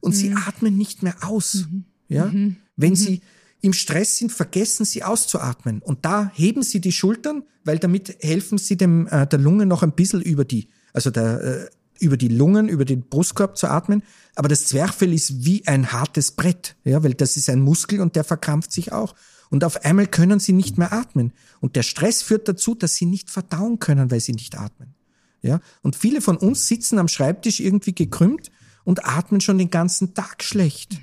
und Sie atmen nicht mehr aus. Ja? Wenn Sie im Stress sind, vergessen Sie auszuatmen. Und da heben Sie die Schultern, weil damit helfen Sie dem, äh, der Lunge noch ein bisschen über die, also der, äh, über die Lungen, über den Brustkorb zu atmen. Aber das Zwerchfell ist wie ein hartes Brett, ja, weil das ist ein Muskel und der verkrampft sich auch. Und auf einmal können Sie nicht mehr atmen. Und der Stress führt dazu, dass Sie nicht verdauen können, weil Sie nicht atmen. Ja, und viele von uns sitzen am Schreibtisch irgendwie gekrümmt und atmen schon den ganzen Tag schlecht.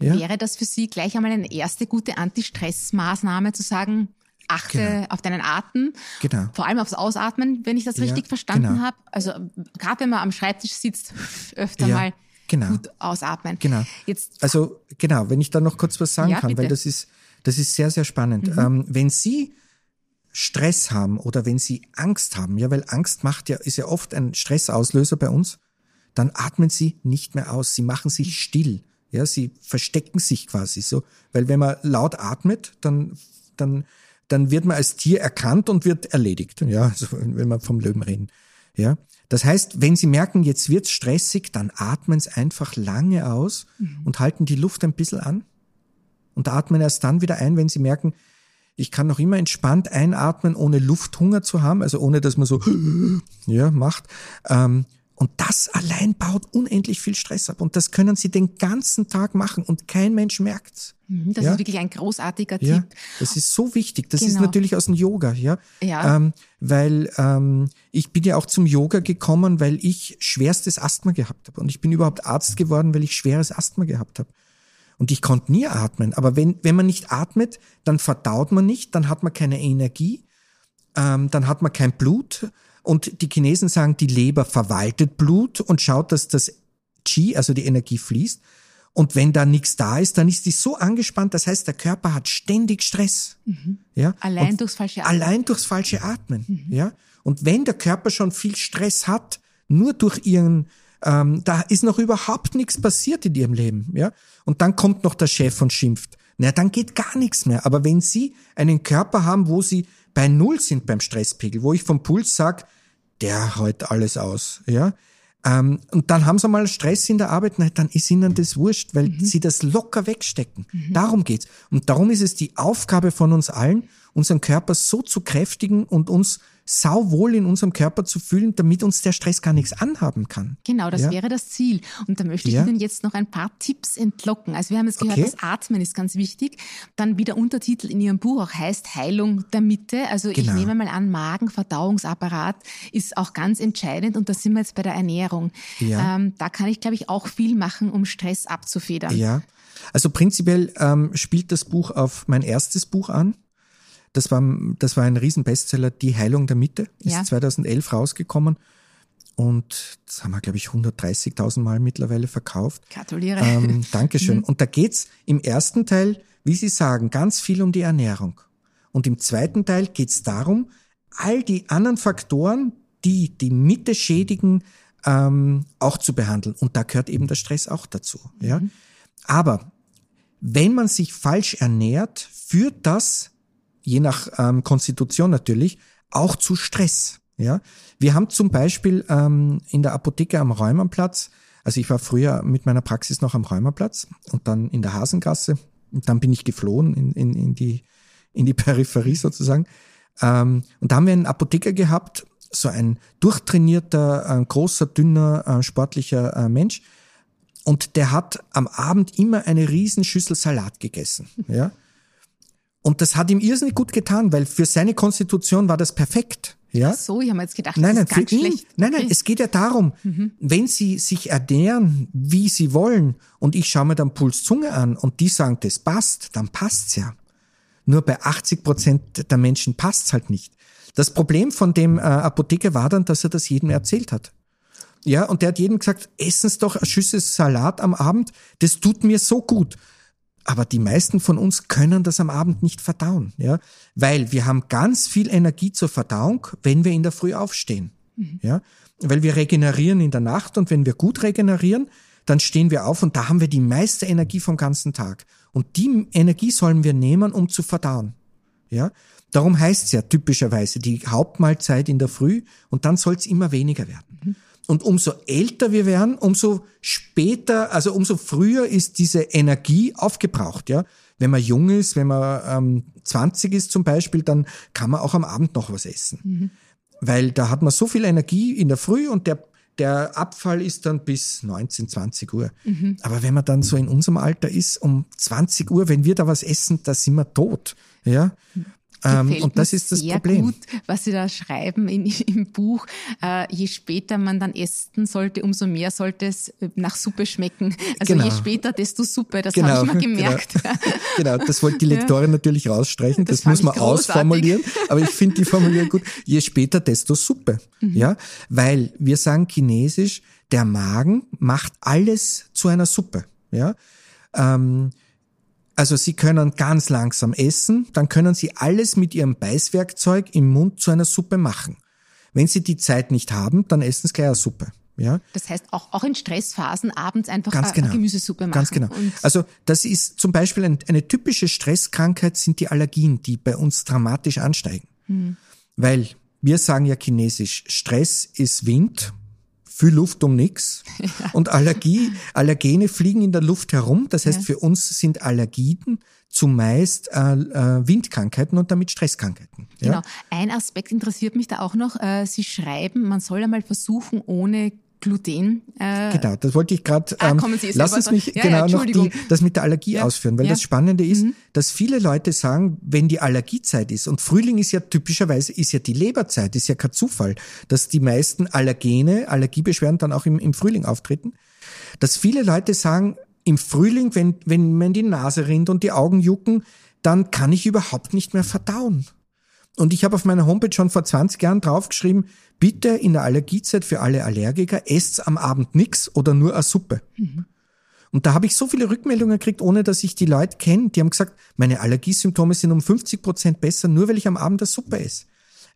Ja? Wäre das für Sie gleich einmal eine erste gute Anti-Stress-Maßnahme zu sagen, achte Genau. auf deinen Atem, Genau. vor allem aufs Ausatmen, wenn ich das Ja, richtig verstanden genau. habe. Also gerade wenn man am Schreibtisch sitzt, (laughs) öfter Ja, mal genau. gut ausatmen. Genau. Jetzt Also genau, wenn ich da noch kurz was sagen kann, bitte. Mhm. weil das ist, das ist sehr, sehr spannend. Ähm, wenn Sie Stress haben oder wenn Sie Angst haben, ja, weil Angst macht ja, ist ja oft ein Stressauslöser bei uns, dann atmen Sie nicht mehr aus. Sie machen sich still. Ja, Sie verstecken sich quasi so. Weil wenn man laut atmet, dann, dann, dann wird man als Tier erkannt und wird erledigt. Ja, also wenn wir vom Löwen reden. Ja. Das heißt, wenn Sie merken, jetzt wird's stressig, dann atmen Sie einfach lange aus und halten die Luft ein bisschen an und atmen erst dann wieder ein, wenn Sie merken, ich kann noch immer entspannt einatmen, ohne Lufthunger zu haben, also ohne, dass man so ja, macht. Ähm, und das allein baut unendlich viel Stress ab. Und das können Sie den ganzen Tag machen und kein Mensch merkt's. Mhm, Das Ja. ist wirklich ein großartiger Ja, Tipp. das ist so wichtig. Das ist Genau. natürlich aus dem Yoga, ja. Ja. Ähm, weil ähm, ich bin ja auch zum Yoga gekommen, weil ich schwerstes Asthma gehabt habe. Und ich bin überhaupt Arzt geworden, weil ich schweres Asthma gehabt habe. Und ich konnte nie atmen. Aber wenn, wenn man nicht atmet, dann verdaut man nicht, dann hat man keine Energie, ähm, dann hat man kein Blut. Und die Chinesen sagen, die Leber verwaltet Blut und schaut, dass das Qi, also die Energie fließt. Und wenn da nichts da ist, dann ist die so angespannt. Das heißt, der Körper hat ständig Stress. Ja? Mhm. Allein und durchs falsche Atmen. Allein durchs falsche Atmen. Ja? Und wenn der Körper schon viel Stress hat, nur durch ihren, ähm, da ist noch überhaupt nichts passiert in ihrem Leben. Ja? Und dann kommt noch der Chef und schimpft. Na, dann geht gar nichts mehr. Aber wenn Sie einen Körper haben, wo Sie bei Null sind beim Stresspegel, wo ich vom Puls sag, der hält alles aus, ja, ähm, und dann haben sie mal Stress in der Arbeit, na, dann ist ihnen das wurscht, weil sie das locker wegstecken. Darum geht's. Und darum ist es die Aufgabe von uns allen, unseren Körper so zu kräftigen und uns sauwohl in unserem Körper zu fühlen, damit uns der Stress gar nichts anhaben kann. Genau, das ja? wäre das Ziel. Und da möchte ich Ja. Ihnen jetzt noch ein paar Tipps entlocken. Also wir haben jetzt gehört, Okay. das Atmen ist ganz wichtig. Dann wie der Untertitel in Ihrem Buch auch heißt, Heilung der Mitte. Also ich Genau. nehme mal an, Magen, Verdauungsapparat ist auch ganz entscheidend. Und da sind wir jetzt bei der Ernährung. Ja. Ähm, da kann ich, glaube ich, auch viel machen, um Stress abzufedern. Ja, also prinzipiell ähm, spielt das Buch auf mein erstes Buch an. Das war, das war ein Riesenbestseller, Die Heilung der Mitte, ist Ja. 2011 rausgekommen. Und das haben wir, glaube ich, 130.000 Mal mittlerweile verkauft. Gratuliere. Ähm, Dankeschön. Und da geht's im ersten Teil, wie Sie sagen, ganz viel um die Ernährung. Und im zweiten Teil geht's darum, all die anderen Faktoren, die die Mitte schädigen, ähm, auch zu behandeln. Und da gehört eben der Stress auch dazu. Ja? Aber wenn man sich falsch ernährt, führt das, je nach ähm, Konstitution natürlich, auch zu Stress. Ja, wir haben zum Beispiel ähm, in der Apotheke am Räumerplatz, also ich war früher mit meiner Praxis noch am Räumerplatz und dann in der Hasengasse und dann bin ich geflohen in, in, in die in die (laughs) Peripherie sozusagen. Ähm, und da haben wir einen Apotheker gehabt, so ein durchtrainierter, äh, großer, dünner, äh, sportlicher äh, Mensch. Und der hat am Abend immer eine Riesenschüssel Salat gegessen. Ja. Und das hat ihm irrsinnig gut getan, weil für seine Konstitution war das perfekt. Ja. so, ich habe jetzt gedacht, Nein, das nein, ist für ihn, schlecht. nein, nein, es geht ja darum, wenn sie sich ernähren, wie sie wollen, und ich schaue mir dann Puls Zunge an und die sagen, das passt, dann passt's ja. Nur bei 80 Prozent der Menschen passt's halt nicht. Das Problem von dem äh, Apotheker war dann, dass er das jedem erzählt hat. Ja, und der hat jedem gesagt, essen Sie doch eine Schüssel Salat am Abend, das tut mir so gut. Aber die meisten von uns können das am Abend nicht verdauen, ja, weil wir haben ganz viel Energie zur Verdauung, wenn wir in der Früh aufstehen, ja, weil wir regenerieren in der Nacht und wenn wir gut regenerieren, dann stehen wir auf und da haben wir die meiste Energie vom ganzen Tag. Und die Energie sollen wir nehmen, um zu verdauen. Ja, darum heißt es ja typischerweise die Hauptmahlzeit in der Früh und dann soll es immer weniger werden. Und umso älter wir werden, umso später, also umso früher ist diese Energie aufgebraucht. Ja, wenn man jung ist, wenn man ähm, 20 ist zum Beispiel, dann kann man auch am Abend noch was essen, weil da hat man so viel Energie in der Früh und der der Abfall ist dann bis 19, 20 Uhr. Aber wenn man dann so in unserem Alter ist, um 20 Uhr, wenn wir da was essen, da sind wir tot. Ja. Ähm, und das ist das sehr Problem. gut, was Sie da schreiben in, im Buch. Äh, je später man dann essen sollte, umso mehr sollte es äh, nach Suppe schmecken. Also Genau. je später, desto Suppe. Das Genau, habe ich mal (laughs) genau. gemerkt. (laughs) Genau, das wollte die Lektorin natürlich rausstreichen. Das Das, muss man großartig. ausformulieren. Aber ich finde die Formulierung gut. Je später, desto Suppe. Mhm. Ja, weil wir sagen chinesisch, der Magen macht alles zu einer Suppe. Ja, ähm, also Sie können ganz langsam essen, dann können Sie alles mit Ihrem Beißwerkzeug im Mund zu einer Suppe machen. Wenn Sie die Zeit nicht haben, dann essen Sie gleich eine Suppe. Ja, Das heißt, auch, auch in Stressphasen abends einfach Ganz genau. Gemüsesuppe machen. Ganz genau. Also das ist zum Beispiel ein, eine typische Stresskrankheit sind die Allergien, die bei uns dramatisch ansteigen. Hm. Weil wir sagen ja chinesisch, Stress ist Wind, viel Luft um nix. (laughs) Und Allergie, Allergene fliegen in der Luft herum. Das heißt, Ja. für uns sind Allergien zumeist äh, äh, Windkrankheiten und damit Stresskrankheiten. Ja? Genau. Ein Aspekt interessiert mich da auch noch. Äh, Sie schreiben, man soll einmal versuchen, ohne Gluten. Äh, Genau, das wollte ich gerade. Ah, Ähm, kommen Sie, lass uns mich Ja, ja, genau noch die, das mit der Allergie Ja. ausführen, weil Ja. Mhm. das Spannende ist, dass viele Leute sagen, wenn die Allergiezeit ist und Frühling ist ja typischerweise ist ja die Leberzeit, ist ja kein Zufall, dass die meisten Allergene, Allergiebeschwerden dann auch im, im Frühling auftreten, dass viele Leute sagen, im Frühling, wenn wenn mir die Nase rinnt und die Augen jucken, dann kann ich überhaupt nicht mehr verdauen. Und ich habe auf meiner Homepage schon vor 20 Jahren draufgeschrieben, bitte in der Allergiezeit für alle Allergiker, esst am Abend nix oder nur eine Suppe. Und da habe ich so viele Rückmeldungen gekriegt, ohne dass ich die Leute kenne. Die haben gesagt, meine Allergiesymptome sind um 50 Prozent besser, nur weil ich am Abend eine Suppe esse.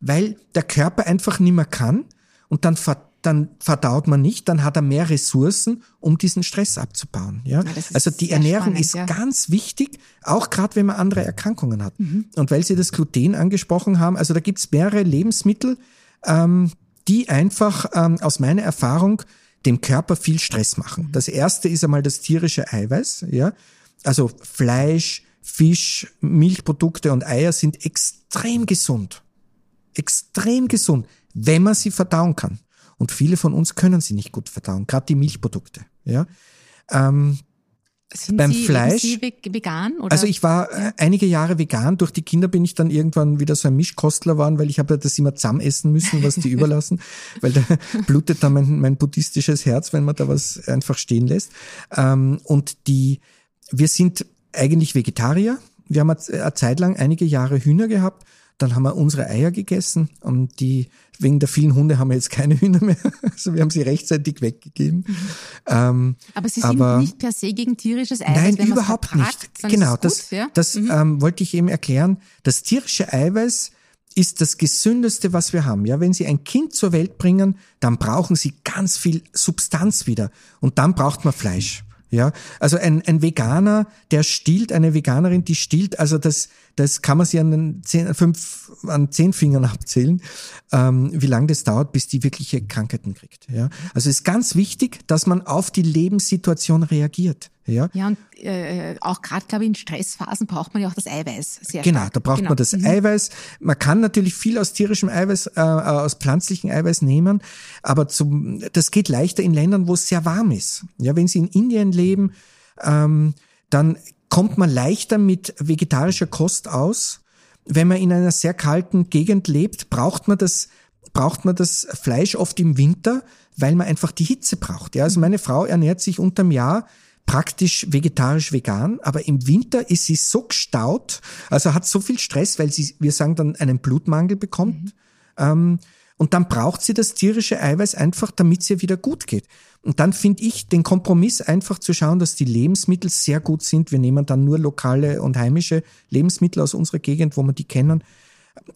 Weil der Körper einfach nicht mehr kann und dann, ver dann verdaut man nicht, dann hat er mehr Ressourcen, um diesen Stress abzubauen. Ja? ist also die Ernährung spannend, ist ja. ganz wichtig, auch gerade wenn man andere Erkrankungen hat. Mhm. Und weil Sie das Gluten angesprochen haben, also da gibt's mehrere Lebensmittel, ähm, die einfach ähm, aus meiner Erfahrung dem Körper viel Stress machen. Das erste ist einmal das tierische Eiweiß, ja, also Fleisch, Fisch, Milchprodukte und Eier sind extrem gesund. Extrem gesund, wenn man sie verdauen kann. Und viele von uns können sie nicht gut verdauen, gerade die Milchprodukte. Ja. Ähm, Sind beim Sie, Fleisch- Sie ve- vegan? Oder? also ich war äh, einige Jahre vegan. Durch die Kinder bin ich dann irgendwann wieder so ein Mischkostler geworden, weil ich habe das immer zusammen essen müssen, was die (laughs) überlassen, weil da blutet dann mein, mein buddhistisches Herz, wenn man da was einfach stehen lässt. Ähm, und die, wir sind eigentlich Vegetarier. Wir haben eine Zeit lang einige Jahre Hühner gehabt. Dann haben wir unsere Eier gegessen und die, wegen der vielen Hunde haben wir jetzt keine Hühner mehr. (laughs) Also wir haben sie rechtzeitig weggegeben. Ähm, aber Sie sind aber- nicht per se gegen tierisches Eiweiß, Nein, überhaupt vertragt, nicht. Genau, es das, gut, ja? das ähm, wollte ich eben erklären. Das tierische Eiweiß ist das gesündeste, was wir haben. Ja, wenn Sie ein Kind zur Welt bringen, dann brauchen Sie ganz viel Substanz wieder und dann braucht man Fleisch. Ja, also ein, ein Veganer, der stillt, eine Veganerin, die stillt, also das, das kann man sich an zehn, fünf, an zehn Fingern abzählen, ähm, wie lange das dauert, bis die wirkliche Krankheiten kriegt. Ja, also es ist ganz wichtig, dass man auf die Lebenssituation reagiert. Ja, Ja, und äh, auch gerade, glaube ich, in Stressphasen braucht man ja auch das Eiweiß sehr Genau, stark. da braucht Genau. man das Eiweiß. Man kann natürlich viel aus tierischem Eiweiß, äh, aus pflanzlichem Eiweiß nehmen, aber zum, das geht leichter in Ländern, wo es sehr warm ist. Ja, wenn Sie in Indien leben, ähm, dann kommt man leichter mit vegetarischer Kost aus. Wenn man in einer sehr kalten Gegend lebt, braucht man das, braucht man das Fleisch oft im Winter, weil man einfach die Hitze braucht. Ja, also meine Frau ernährt sich unterm Jahr praktisch vegetarisch-vegan, aber im Winter ist sie so gestaut, also hat so viel Stress, weil sie, wir sagen dann, einen Blutmangel bekommt. Ähm, und dann braucht sie das tierische Eiweiß einfach, damit es ihr wieder gut geht. Und dann finde ich den Kompromiss einfach zu schauen, dass die Lebensmittel sehr gut sind. Wir nehmen dann nur lokale und heimische Lebensmittel aus unserer Gegend, wo wir die kennen.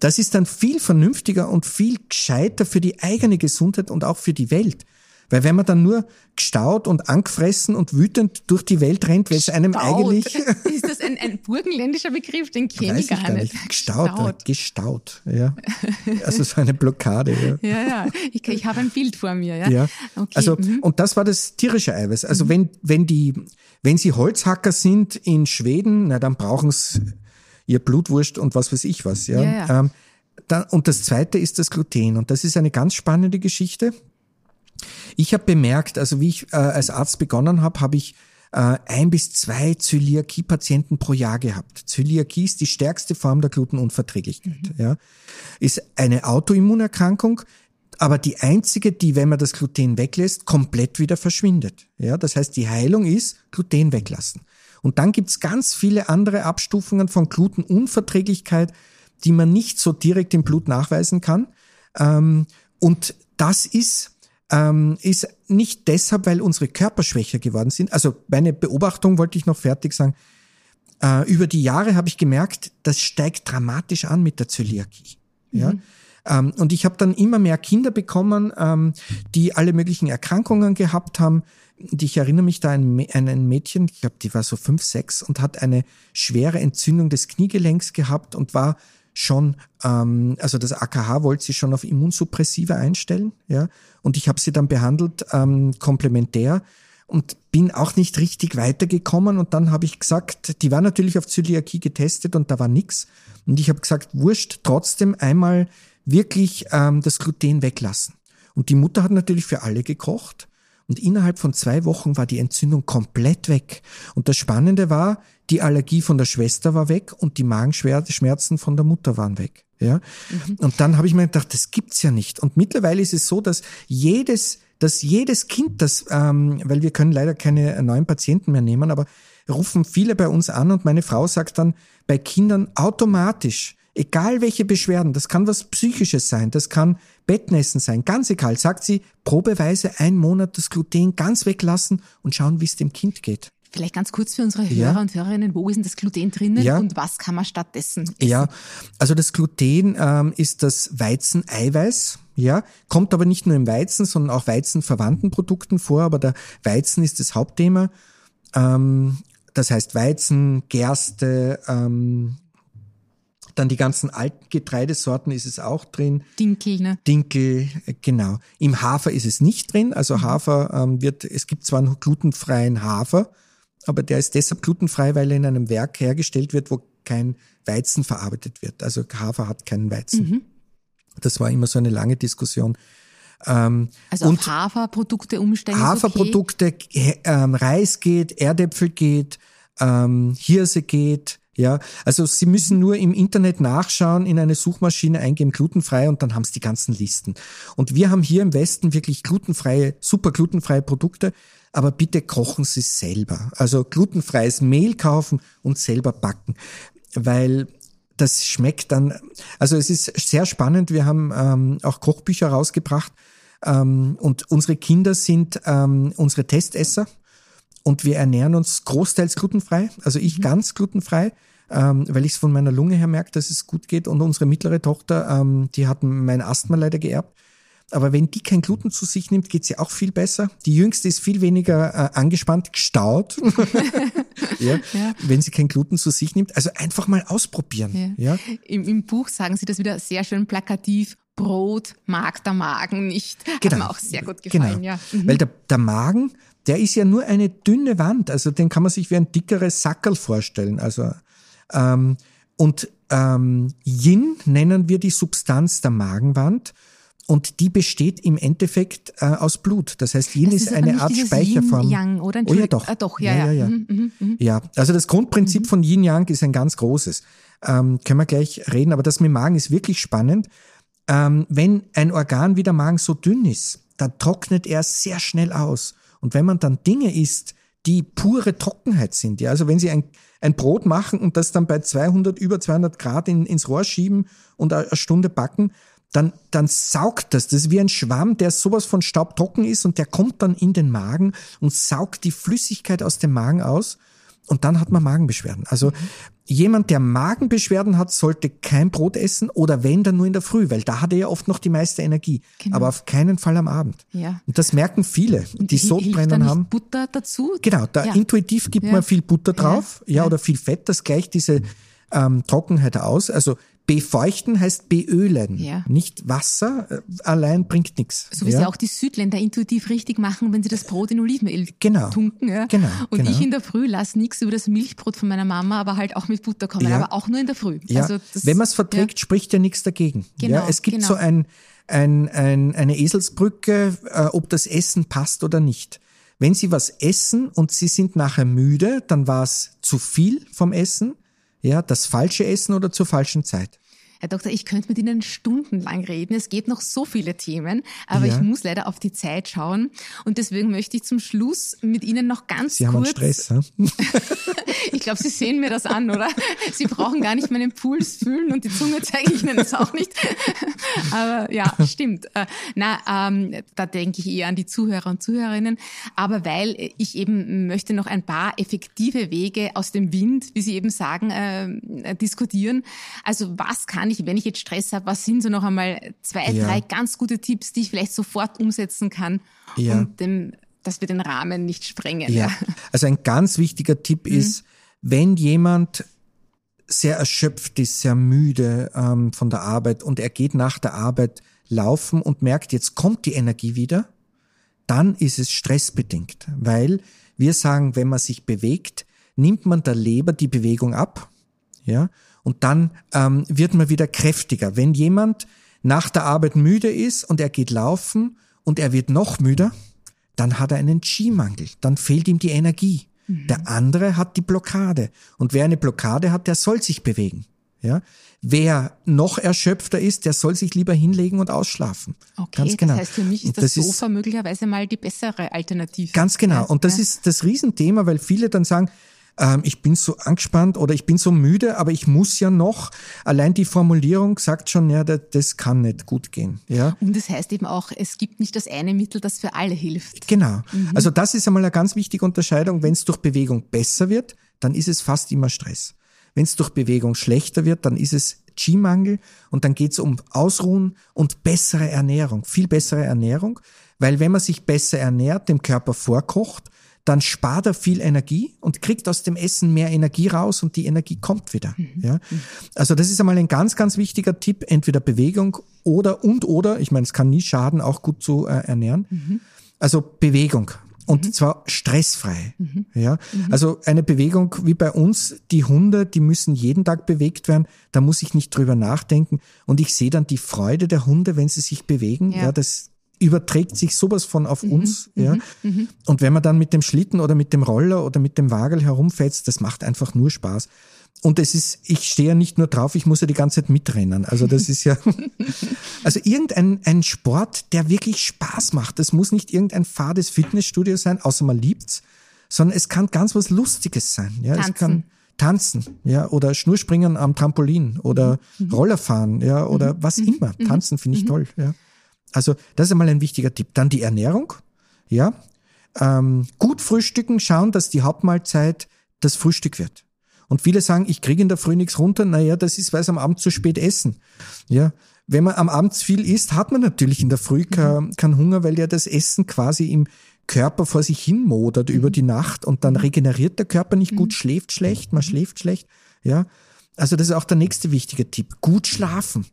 Das ist dann viel vernünftiger und viel gescheiter für die eigene Gesundheit und auch für die Welt. Weil wenn man dann nur gestaut und angefressen und wütend durch die Welt rennt, weil es einem eigentlich (laughs) Ist das ein, ein burgenländischer Begriff? Den kenne ich gar, nicht. Gestaut, Staut. gestaut, ja. Also so eine Blockade, ja. (laughs) Ja, ja. Ich, ich habe ein Bild vor mir. Ja. Ja. Okay. Also, mhm. und das war das tierische Eiweiß. Also, wenn, wenn die, wenn sie Holzhacker sind in Schweden, na, dann brauchen sie ihr Blutwurst und was weiß ich was, ja. Ja, ja. Ähm, dann, und das zweite ist das Gluten. Und das ist eine ganz spannende Geschichte. Ich habe bemerkt, also wie ich äh, als Arzt begonnen habe, habe ich äh, ein bis zwei Zöliakie-Patienten pro Jahr gehabt. Zöliakie ist die stärkste Form der Glutenunverträglichkeit. Ja, ist eine Autoimmunerkrankung, aber die einzige, die, wenn man das Gluten weglässt, komplett wieder verschwindet. Ja, das heißt, die Heilung ist Gluten weglassen. Und dann gibt's ganz viele andere Abstufungen von Glutenunverträglichkeit, die man nicht so direkt im Blut nachweisen kann. Ähm, und das ist ähm, ist nicht deshalb, weil unsere Körper schwächer geworden sind. Also meine Beobachtung wollte ich noch fertig sagen. Äh, über die Jahre habe ich gemerkt, das steigt dramatisch an mit der Zöliakie. Ja. Ähm, und ich habe dann immer mehr Kinder bekommen, ähm, die alle möglichen Erkrankungen gehabt haben. Und ich erinnere mich da an ein- an ein Mädchen, ich glaube, die war so fünf, sechs und hat eine schwere Entzündung des Kniegelenks gehabt und war schon, ähm, also das AKH wollte sie schon auf Immunsuppressive einstellen, ja, und ich habe sie dann behandelt ähm, komplementär und bin auch nicht richtig weitergekommen und dann habe ich gesagt, die war natürlich auf Zöliakie getestet und da war nix und ich habe gesagt, wurscht, trotzdem einmal wirklich ähm, das Gluten weglassen. Und die Mutter hat natürlich für alle gekocht und innerhalb von zwei Wochen war die Entzündung komplett weg. Und das Spannende war, die Allergie von der Schwester war weg und die Magenschmerzen von der Mutter waren weg. Ja. Und dann habe ich mir gedacht, das gibt's ja nicht. Und mittlerweile ist es so, dass jedes, dass jedes Kind, das, ähm, weil wir können leider keine neuen Patienten mehr nehmen, aber rufen viele bei uns an und meine Frau sagt dann bei Kindern automatisch, egal welche Beschwerden, das kann was Psychisches sein, das kann Bettnässen sein, ganz egal, sagt sie, probeweise einen Monat das Gluten ganz weglassen und schauen, wie es dem Kind geht. Vielleicht ganz kurz für unsere Hörer Ja. und Hörerinnen, wo ist denn das Gluten drinnen Ja. und was kann man stattdessen essen? Ja, also das Gluten ähm, ist das Weizeneiweiß, ja, kommt aber nicht nur im Weizen, sondern auch weizenverwandten Produkten vor, aber der Weizen ist das Hauptthema. Ähm, das heißt Weizen, Gerste, ähm, dann die ganzen alten Getreidesorten ist es auch drin. Dinkel, ne? Dinkel, äh, genau. Im Hafer ist es nicht drin. Also Hafer ähm, wird, es gibt zwar einen glutenfreien Hafer, aber der ist deshalb glutenfrei, weil er in einem Werk hergestellt wird, wo kein Weizen verarbeitet wird. Also Hafer hat keinen Weizen. Mhm. Das war immer so eine lange Diskussion. Ähm, also und Haferprodukte umstellen. Haferprodukte, okay. ähm, Reis geht, Erdäpfel geht, ähm, Hirse geht. Ja, also Sie müssen nur im Internet nachschauen, in eine Suchmaschine eingeben, glutenfrei und dann haben Sie die ganzen Listen. Und wir haben hier im Westen wirklich glutenfreie, super glutenfreie Produkte, aber bitte kochen Sie selber. Also glutenfreies Mehl kaufen und selber backen, weil das schmeckt dann, also es ist sehr spannend. Wir haben ähm, auch Kochbücher rausgebracht ähm, und unsere Kinder sind ähm, unsere Testesser und wir ernähren uns großteils glutenfrei, also ich mhm. ganz glutenfrei. Ähm, weil ich es von meiner Lunge her merke, dass es gut geht. Und unsere mittlere Tochter, ähm, die hat mein Asthma leider geerbt. Aber wenn die kein Gluten zu sich nimmt, geht's ihr auch viel besser. Die jüngste ist viel weniger äh, angespannt, gestaut, (laughs) ja, ja. wenn sie kein Gluten zu sich nimmt. Also einfach mal ausprobieren. Ja. Im, Im Buch sagen Sie das wieder sehr schön plakativ. Brot mag der Magen nicht. Genau. Hat mir auch sehr gut gefallen. Genau. Ja. Mhm. Weil der, der Magen, der ist ja nur eine dünne Wand. Also den kann man sich wie ein dickeres Sackerl vorstellen. Also ähm, und ähm, Yin nennen wir die Substanz der Magenwand. Und die besteht im Endeffekt äh, aus Blut. Das heißt, Yin das ist, ist eine Art Speicherform. Yin Yang, oder? Oh ja, doch. Ah, doch, ja, ja. Ja, ja. Mhm, mhm, mhm. ja. also das Grundprinzip mhm. von Yin Yang ist ein ganz großes. Ähm, können wir gleich reden, aber das mit dem Magen ist wirklich spannend. Ähm, wenn ein Organ wie der Magen so dünn ist, dann trocknet er sehr schnell aus. Und wenn man dann Dinge isst, die pure Trockenheit sind, ja, also wenn Sie ein, ein Brot machen und das dann bei 200, über 200 Grad in, ins Rohr schieben und eine Stunde backen, dann, dann saugt das. Das ist wie ein Schwamm, der sowas von staubtrocken ist und der kommt dann in den Magen und saugt die Flüssigkeit aus dem Magen aus und dann hat man Magenbeschwerden. Also jemand, der Magenbeschwerden hat, sollte kein Brot essen oder wenn, dann nur in der Früh, weil da hat er ja oft noch die meiste Energie. Genau. Aber auf keinen Fall am Abend. Ja. Und das merken viele, und die Sodbrennen haben. Butter dazu? Genau, da ja. intuitiv gibt ja. man viel Butter drauf, ja, ja, oder viel Fett, das gleicht diese ähm, Trockenheit aus. Also Befeuchten heißt beölen, ja. nicht Wasser äh, allein bringt nichts. So wie ja? sie auch die Südländer intuitiv richtig machen, wenn sie das Brot in Olivenöl genau. tunken. Ja? Genau, Und genau. ich in der Früh lasse nichts über das Milchbrot von meiner Mama, aber halt auch mit Butter kommen, ja. aber auch nur in der Früh. Ja. Also das, wenn man es verträgt, spricht ja nichts dagegen. Genau, ja? Es gibt genau. so ein, ein, ein, eine Eselsbrücke, äh, ob das Essen passt oder nicht. Wenn Sie was essen und Sie sind nachher müde, dann war es zu viel vom Essen ja, das falsche Essen oder zur falschen Zeit. Herr Doktor, ich könnte mit Ihnen stundenlang reden. Es geht noch so viele Themen, aber ja. ich muss leider auf die Zeit schauen. Und deswegen möchte ich zum Schluss mit Ihnen noch ganz Sie kurz. Haben einen Stress, hm? (laughs) ich glaube, Sie sehen mir das an, oder? Sie brauchen gar nicht meinen Puls fühlen und die Zunge zeige ich Ihnen das auch nicht. (laughs) aber ja, stimmt. Äh, na, ähm, da denke ich eher an die Zuhörer und Zuhörerinnen. Aber weil ich eben möchte noch ein paar effektive Wege aus dem Wind, wie Sie eben sagen, äh, diskutieren. Also was kann kann ich, wenn ich jetzt Stress habe, was sind so noch einmal zwei, ja. drei ganz gute Tipps, die ich vielleicht sofort umsetzen kann, ja. um dem, dass wir den Rahmen nicht sprengen. Ja. Also ein ganz wichtiger Tipp mhm. ist, wenn jemand sehr erschöpft ist, sehr müde ähm, von der Arbeit und er geht nach der Arbeit laufen und merkt, jetzt kommt die Energie wieder, dann ist es stressbedingt, weil wir sagen, wenn man sich bewegt, nimmt man der Leber die Bewegung ab, ja, und dann ähm, wird man wieder kräftiger. Wenn jemand nach der Arbeit müde ist und er geht laufen und er wird noch müder, dann hat er einen Qi-Mangel, dann fehlt ihm die Energie. Mhm. Der andere hat die Blockade. Und wer eine Blockade hat, der soll sich bewegen. Ja? Wer noch erschöpfter ist, der soll sich lieber hinlegen und ausschlafen. Okay, ganz genau. das heißt für mich ist das, das Sofa ist, möglicherweise mal die bessere Alternative. Ganz genau. Und das ja. ist das Riesenthema, weil viele dann sagen, ähm, ich bin so angespannt oder ich bin so müde, aber ich muss ja noch. Allein die Formulierung sagt schon, ja, das kann nicht gut gehen. Ja. Und das heißt eben auch, es gibt nicht das eine Mittel, das für alle hilft. Genau. Mhm. Also das ist einmal eine ganz wichtige Unterscheidung. Wenn es durch Bewegung besser wird, dann ist es fast immer Stress. Wenn es durch Bewegung schlechter wird, dann ist es Qi-Mangel und dann geht es um Ausruhen und bessere Ernährung, viel bessere Ernährung, weil wenn man sich besser ernährt, dem Körper vorkocht, dann spart er viel Energie und kriegt aus dem Essen mehr Energie raus und die Energie kommt wieder. Mhm. Ja? Also das ist einmal ein ganz, ganz wichtiger Tipp, entweder Bewegung oder und oder, ich meine, es kann nie schaden, auch gut zu äh, ernähren. Mhm. Also Bewegung. Und zwar stressfrei. Ja, also eine Bewegung wie bei uns, die Hunde, die müssen jeden Tag bewegt werden. Da muss ich nicht drüber nachdenken. Und ich sehe dann die Freude der Hunde, wenn sie sich bewegen. Ja, Ja. das überträgt sich sowas von auf uns. Ja. Und wenn man dann mit dem Schlitten oder mit dem Roller oder mit dem Wagel herumfetzt, das macht einfach nur Spaß. Und es ist, ich stehe ja nicht nur drauf, ich muss ja die ganze Zeit mitrennen. Also das ist ja, (laughs) also irgendein ein Sport, der wirklich Spaß macht. Das muss nicht irgendein fades Fitnessstudio sein, außer man liebt's, sondern es kann ganz was Lustiges sein. Ja, es Tanzen. kann tanzen, ja, oder Schnurspringen am Trampolin oder Rollerfahren, ja, oder was immer. Tanzen finde ich toll, ja. Also das ist einmal ein wichtiger Tipp. Dann die Ernährung, ja. Ähm, gut frühstücken, schauen, dass die Hauptmahlzeit das Frühstück wird. Und viele sagen, ich kriege in der Früh nichts runter. Naja, das ist, weil sie am Abend zu spät essen. Ja. Wenn man am Abend viel isst, hat man natürlich in der Früh keinen keinen Hunger, weil ja das Essen quasi im Körper vor sich hin modert über die Nacht und dann regeneriert der Körper nicht gut, schläft schlecht, man schläft schlecht. Ja. Also das ist auch der nächste wichtige Tipp. Gut schlafen.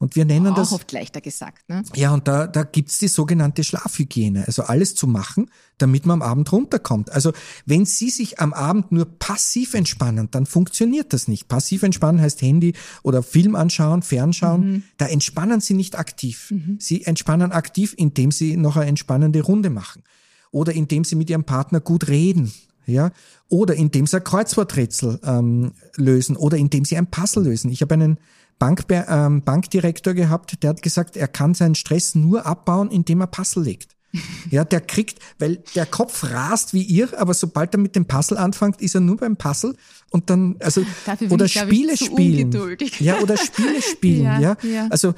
Und wir nennen Auch das. oft leichter gesagt. Ne? Ja, und da, da gibt's die sogenannte Schlafhygiene. Also alles zu machen, damit man am Abend runterkommt. Also wenn Sie sich am Abend nur passiv entspannen, dann funktioniert das nicht. Passiv entspannen heißt Handy oder Film anschauen, Fernschauen. Da entspannen Sie nicht aktiv. Sie entspannen aktiv, indem Sie noch eine entspannende Runde machen. Oder indem Sie mit Ihrem Partner gut reden. Ja, oder indem sie ein Kreuzworträtsel ähm, lösen oder indem sie ein Puzzle lösen. Ich habe einen Bankbe ähm, Bankdirektor gehabt, der hat gesagt, er kann seinen Stress nur abbauen, indem er Puzzle legt. (laughs) Ja, der kriegt, weil der Kopf rast wie ihr, aber sobald er mit dem Puzzle anfängt, ist er nur beim Puzzle und dann, also, (laughs) Dafür oder ich, ich, Spiele zu spielen. Ja, oder Spiele (laughs) spielen, ja, Ja, ja. Also,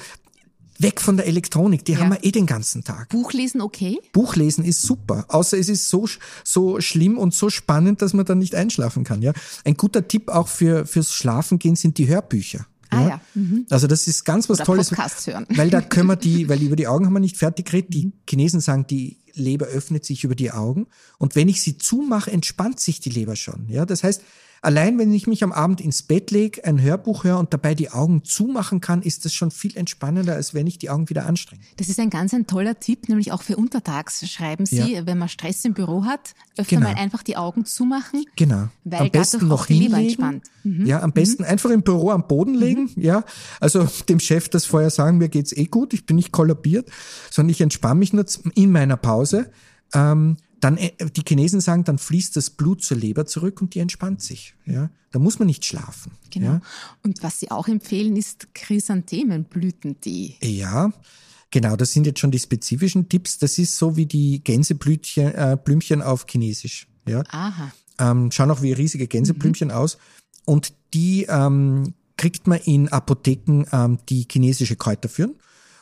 weg von der Elektronik, die Ja. haben wir eh den ganzen Tag. Buch lesen okay? Buch lesen ist super, außer es ist so, so schlimm und so spannend, dass man dann nicht einschlafen kann. Ja, Ein guter Tipp auch für fürs Schlafengehen sind die Hörbücher. Ah ja. Mhm. Also das ist ganz was Oder Tolles. Podcasts hören. Weil da können wir die, (laughs) weil über die Augen haben wir nicht fertig geredet. Die Chinesen sagen, die Leber öffnet sich über die Augen. Und wenn ich sie zumache, entspannt sich die Leber schon. Ja, das heißt, allein wenn ich mich am Abend ins Bett lege, ein Hörbuch höre und dabei die Augen zumachen kann, ist das schon viel entspannender, als wenn ich die Augen wieder anstrenge. Das ist ein ganz ein toller Tipp, nämlich auch für untertags schreiben Sie, Ja. wenn man Stress im Büro hat, öfter Genau. mal einfach die Augen zumachen. Genau. Weil am besten noch hinlegen. Mhm. Ja, am besten einfach im Büro am Boden legen. Ja, also dem Chef das vorher sagen, mir geht's eh gut, ich bin nicht kollabiert, sondern ich entspanne mich nur in meiner Pause. Ähm, dann äh, die Chinesen sagen, dann fließt das Blut zur Leber zurück und die entspannt sich. Ja, da muss man nicht schlafen. Genau. Ja, Und was Sie auch empfehlen, ist Chrysanthemenblütentee. ja. Genau, das sind jetzt schon die spezifischen Tipps. Das ist so wie die Gänseblümchen äh, Blümchen auf Chinesisch. Ja, Aha. ähm, schauen auch wie riesige Gänseblümchen aus. Und die ähm, kriegt man in Apotheken, ähm, die chinesische Kräuter führen.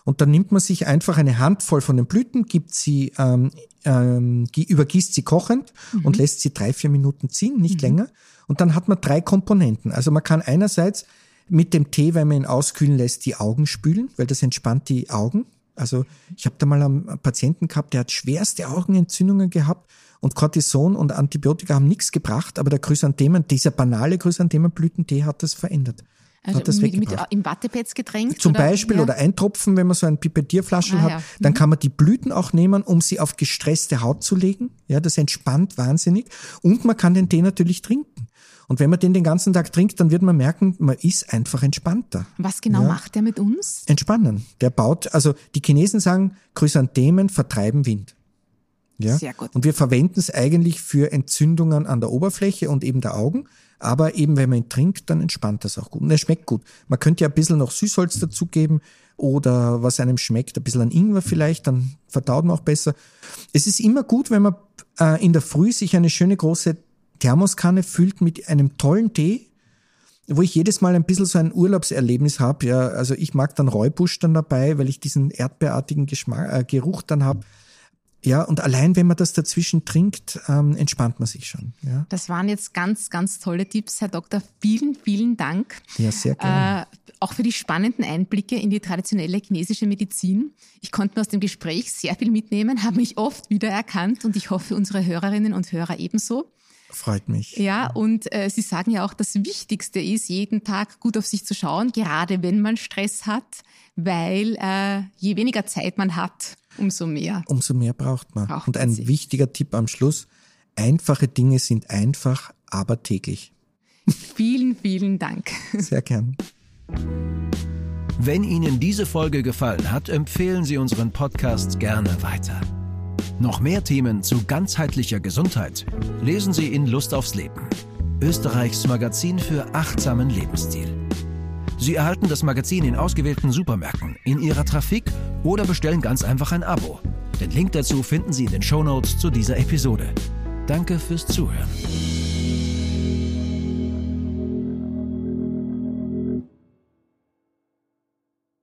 Und dann nimmt man sich einfach eine Handvoll von den Blüten, gibt sie, ähm, ähm, gi- übergießt sie kochend und lässt sie drei, vier Minuten ziehen, nicht länger. Und dann hat man drei Komponenten. Also man kann einerseits mit dem Tee, wenn man ihn auskühlen lässt, die Augen spülen, weil das entspannt die Augen. Also ich habe da mal einen Patienten gehabt, der hat schwerste Augenentzündungen gehabt und Cortison und Antibiotika haben nichts gebracht, aber der Chrysanthemen, dieser banale Chrysanthemenblütentee hat das verändert. Also das mit, mit, weggebracht. im Wattepads getränkt? Zum oder? Beispiel ja. oder ein Tropfen, wenn man so ein Pipettierflaschel Ah, hat, ja. Mhm. dann kann man die Blüten auch nehmen, um sie auf gestresste Haut zu legen. Ja, das entspannt wahnsinnig. Und man kann den Tee natürlich trinken. Und wenn man den den ganzen Tag trinkt, dann wird man merken, man ist einfach entspannter. Was genau Ja. macht der mit uns? Entspannen. Der baut, also die Chinesen sagen, Chrysanthemen vertreiben Wind. Ja? Sehr gut. Und wir verwenden es eigentlich für Entzündungen an der Oberfläche und eben der Augen. Aber eben, wenn man ihn trinkt, dann entspannt das auch gut. Und er schmeckt gut. Man könnte ja ein bisschen noch Süßholz dazugeben oder was einem schmeckt, ein bisschen an Ingwer vielleicht, dann verdaut man auch besser. Es ist immer gut, wenn man äh, in der Früh sich eine schöne große Thermoskanne füllt mit einem tollen Tee, wo ich jedes Mal ein bisschen so ein Urlaubserlebnis habe. Ja, also ich mag dann Räubusch dann dabei, weil ich diesen erdbeerartigen Geschmack, äh, Geruch dann habe. Ja, und allein wenn man das dazwischen trinkt, ähm, entspannt man sich schon. Ja, Das waren jetzt ganz, ganz tolle Tipps, Herr Doktor. Vielen, vielen Dank. ja sehr gerne. Äh, auch für die spannenden Einblicke in die traditionelle chinesische Medizin. Ich konnte mir aus dem Gespräch sehr viel mitnehmen, habe mich oft wiedererkannt und ich hoffe, unsere Hörerinnen und Hörer ebenso. Freut mich. Ja, und äh, Sie sagen ja auch, das Wichtigste ist, jeden Tag gut auf sich zu schauen, gerade wenn man Stress hat, weil äh, je weniger Zeit man hat, umso mehr. Umso mehr braucht man. Braucht Und ein sie. wichtiger Tipp am Schluss, einfache Dinge sind einfach, aber täglich. Vielen, vielen Dank. Sehr gern. Wenn Ihnen diese Folge gefallen hat, empfehlen Sie unseren Podcast gerne weiter. Noch mehr Themen zu ganzheitlicher Gesundheit lesen Sie in Lust aufs Leben, Österreichs Magazin für achtsamen Lebensstil. Sie erhalten das Magazin in ausgewählten Supermärkten, in Ihrer Trafik oder bestellen ganz einfach ein Abo. Den Link dazu finden Sie in den Shownotes zu dieser Episode. Danke fürs Zuhören.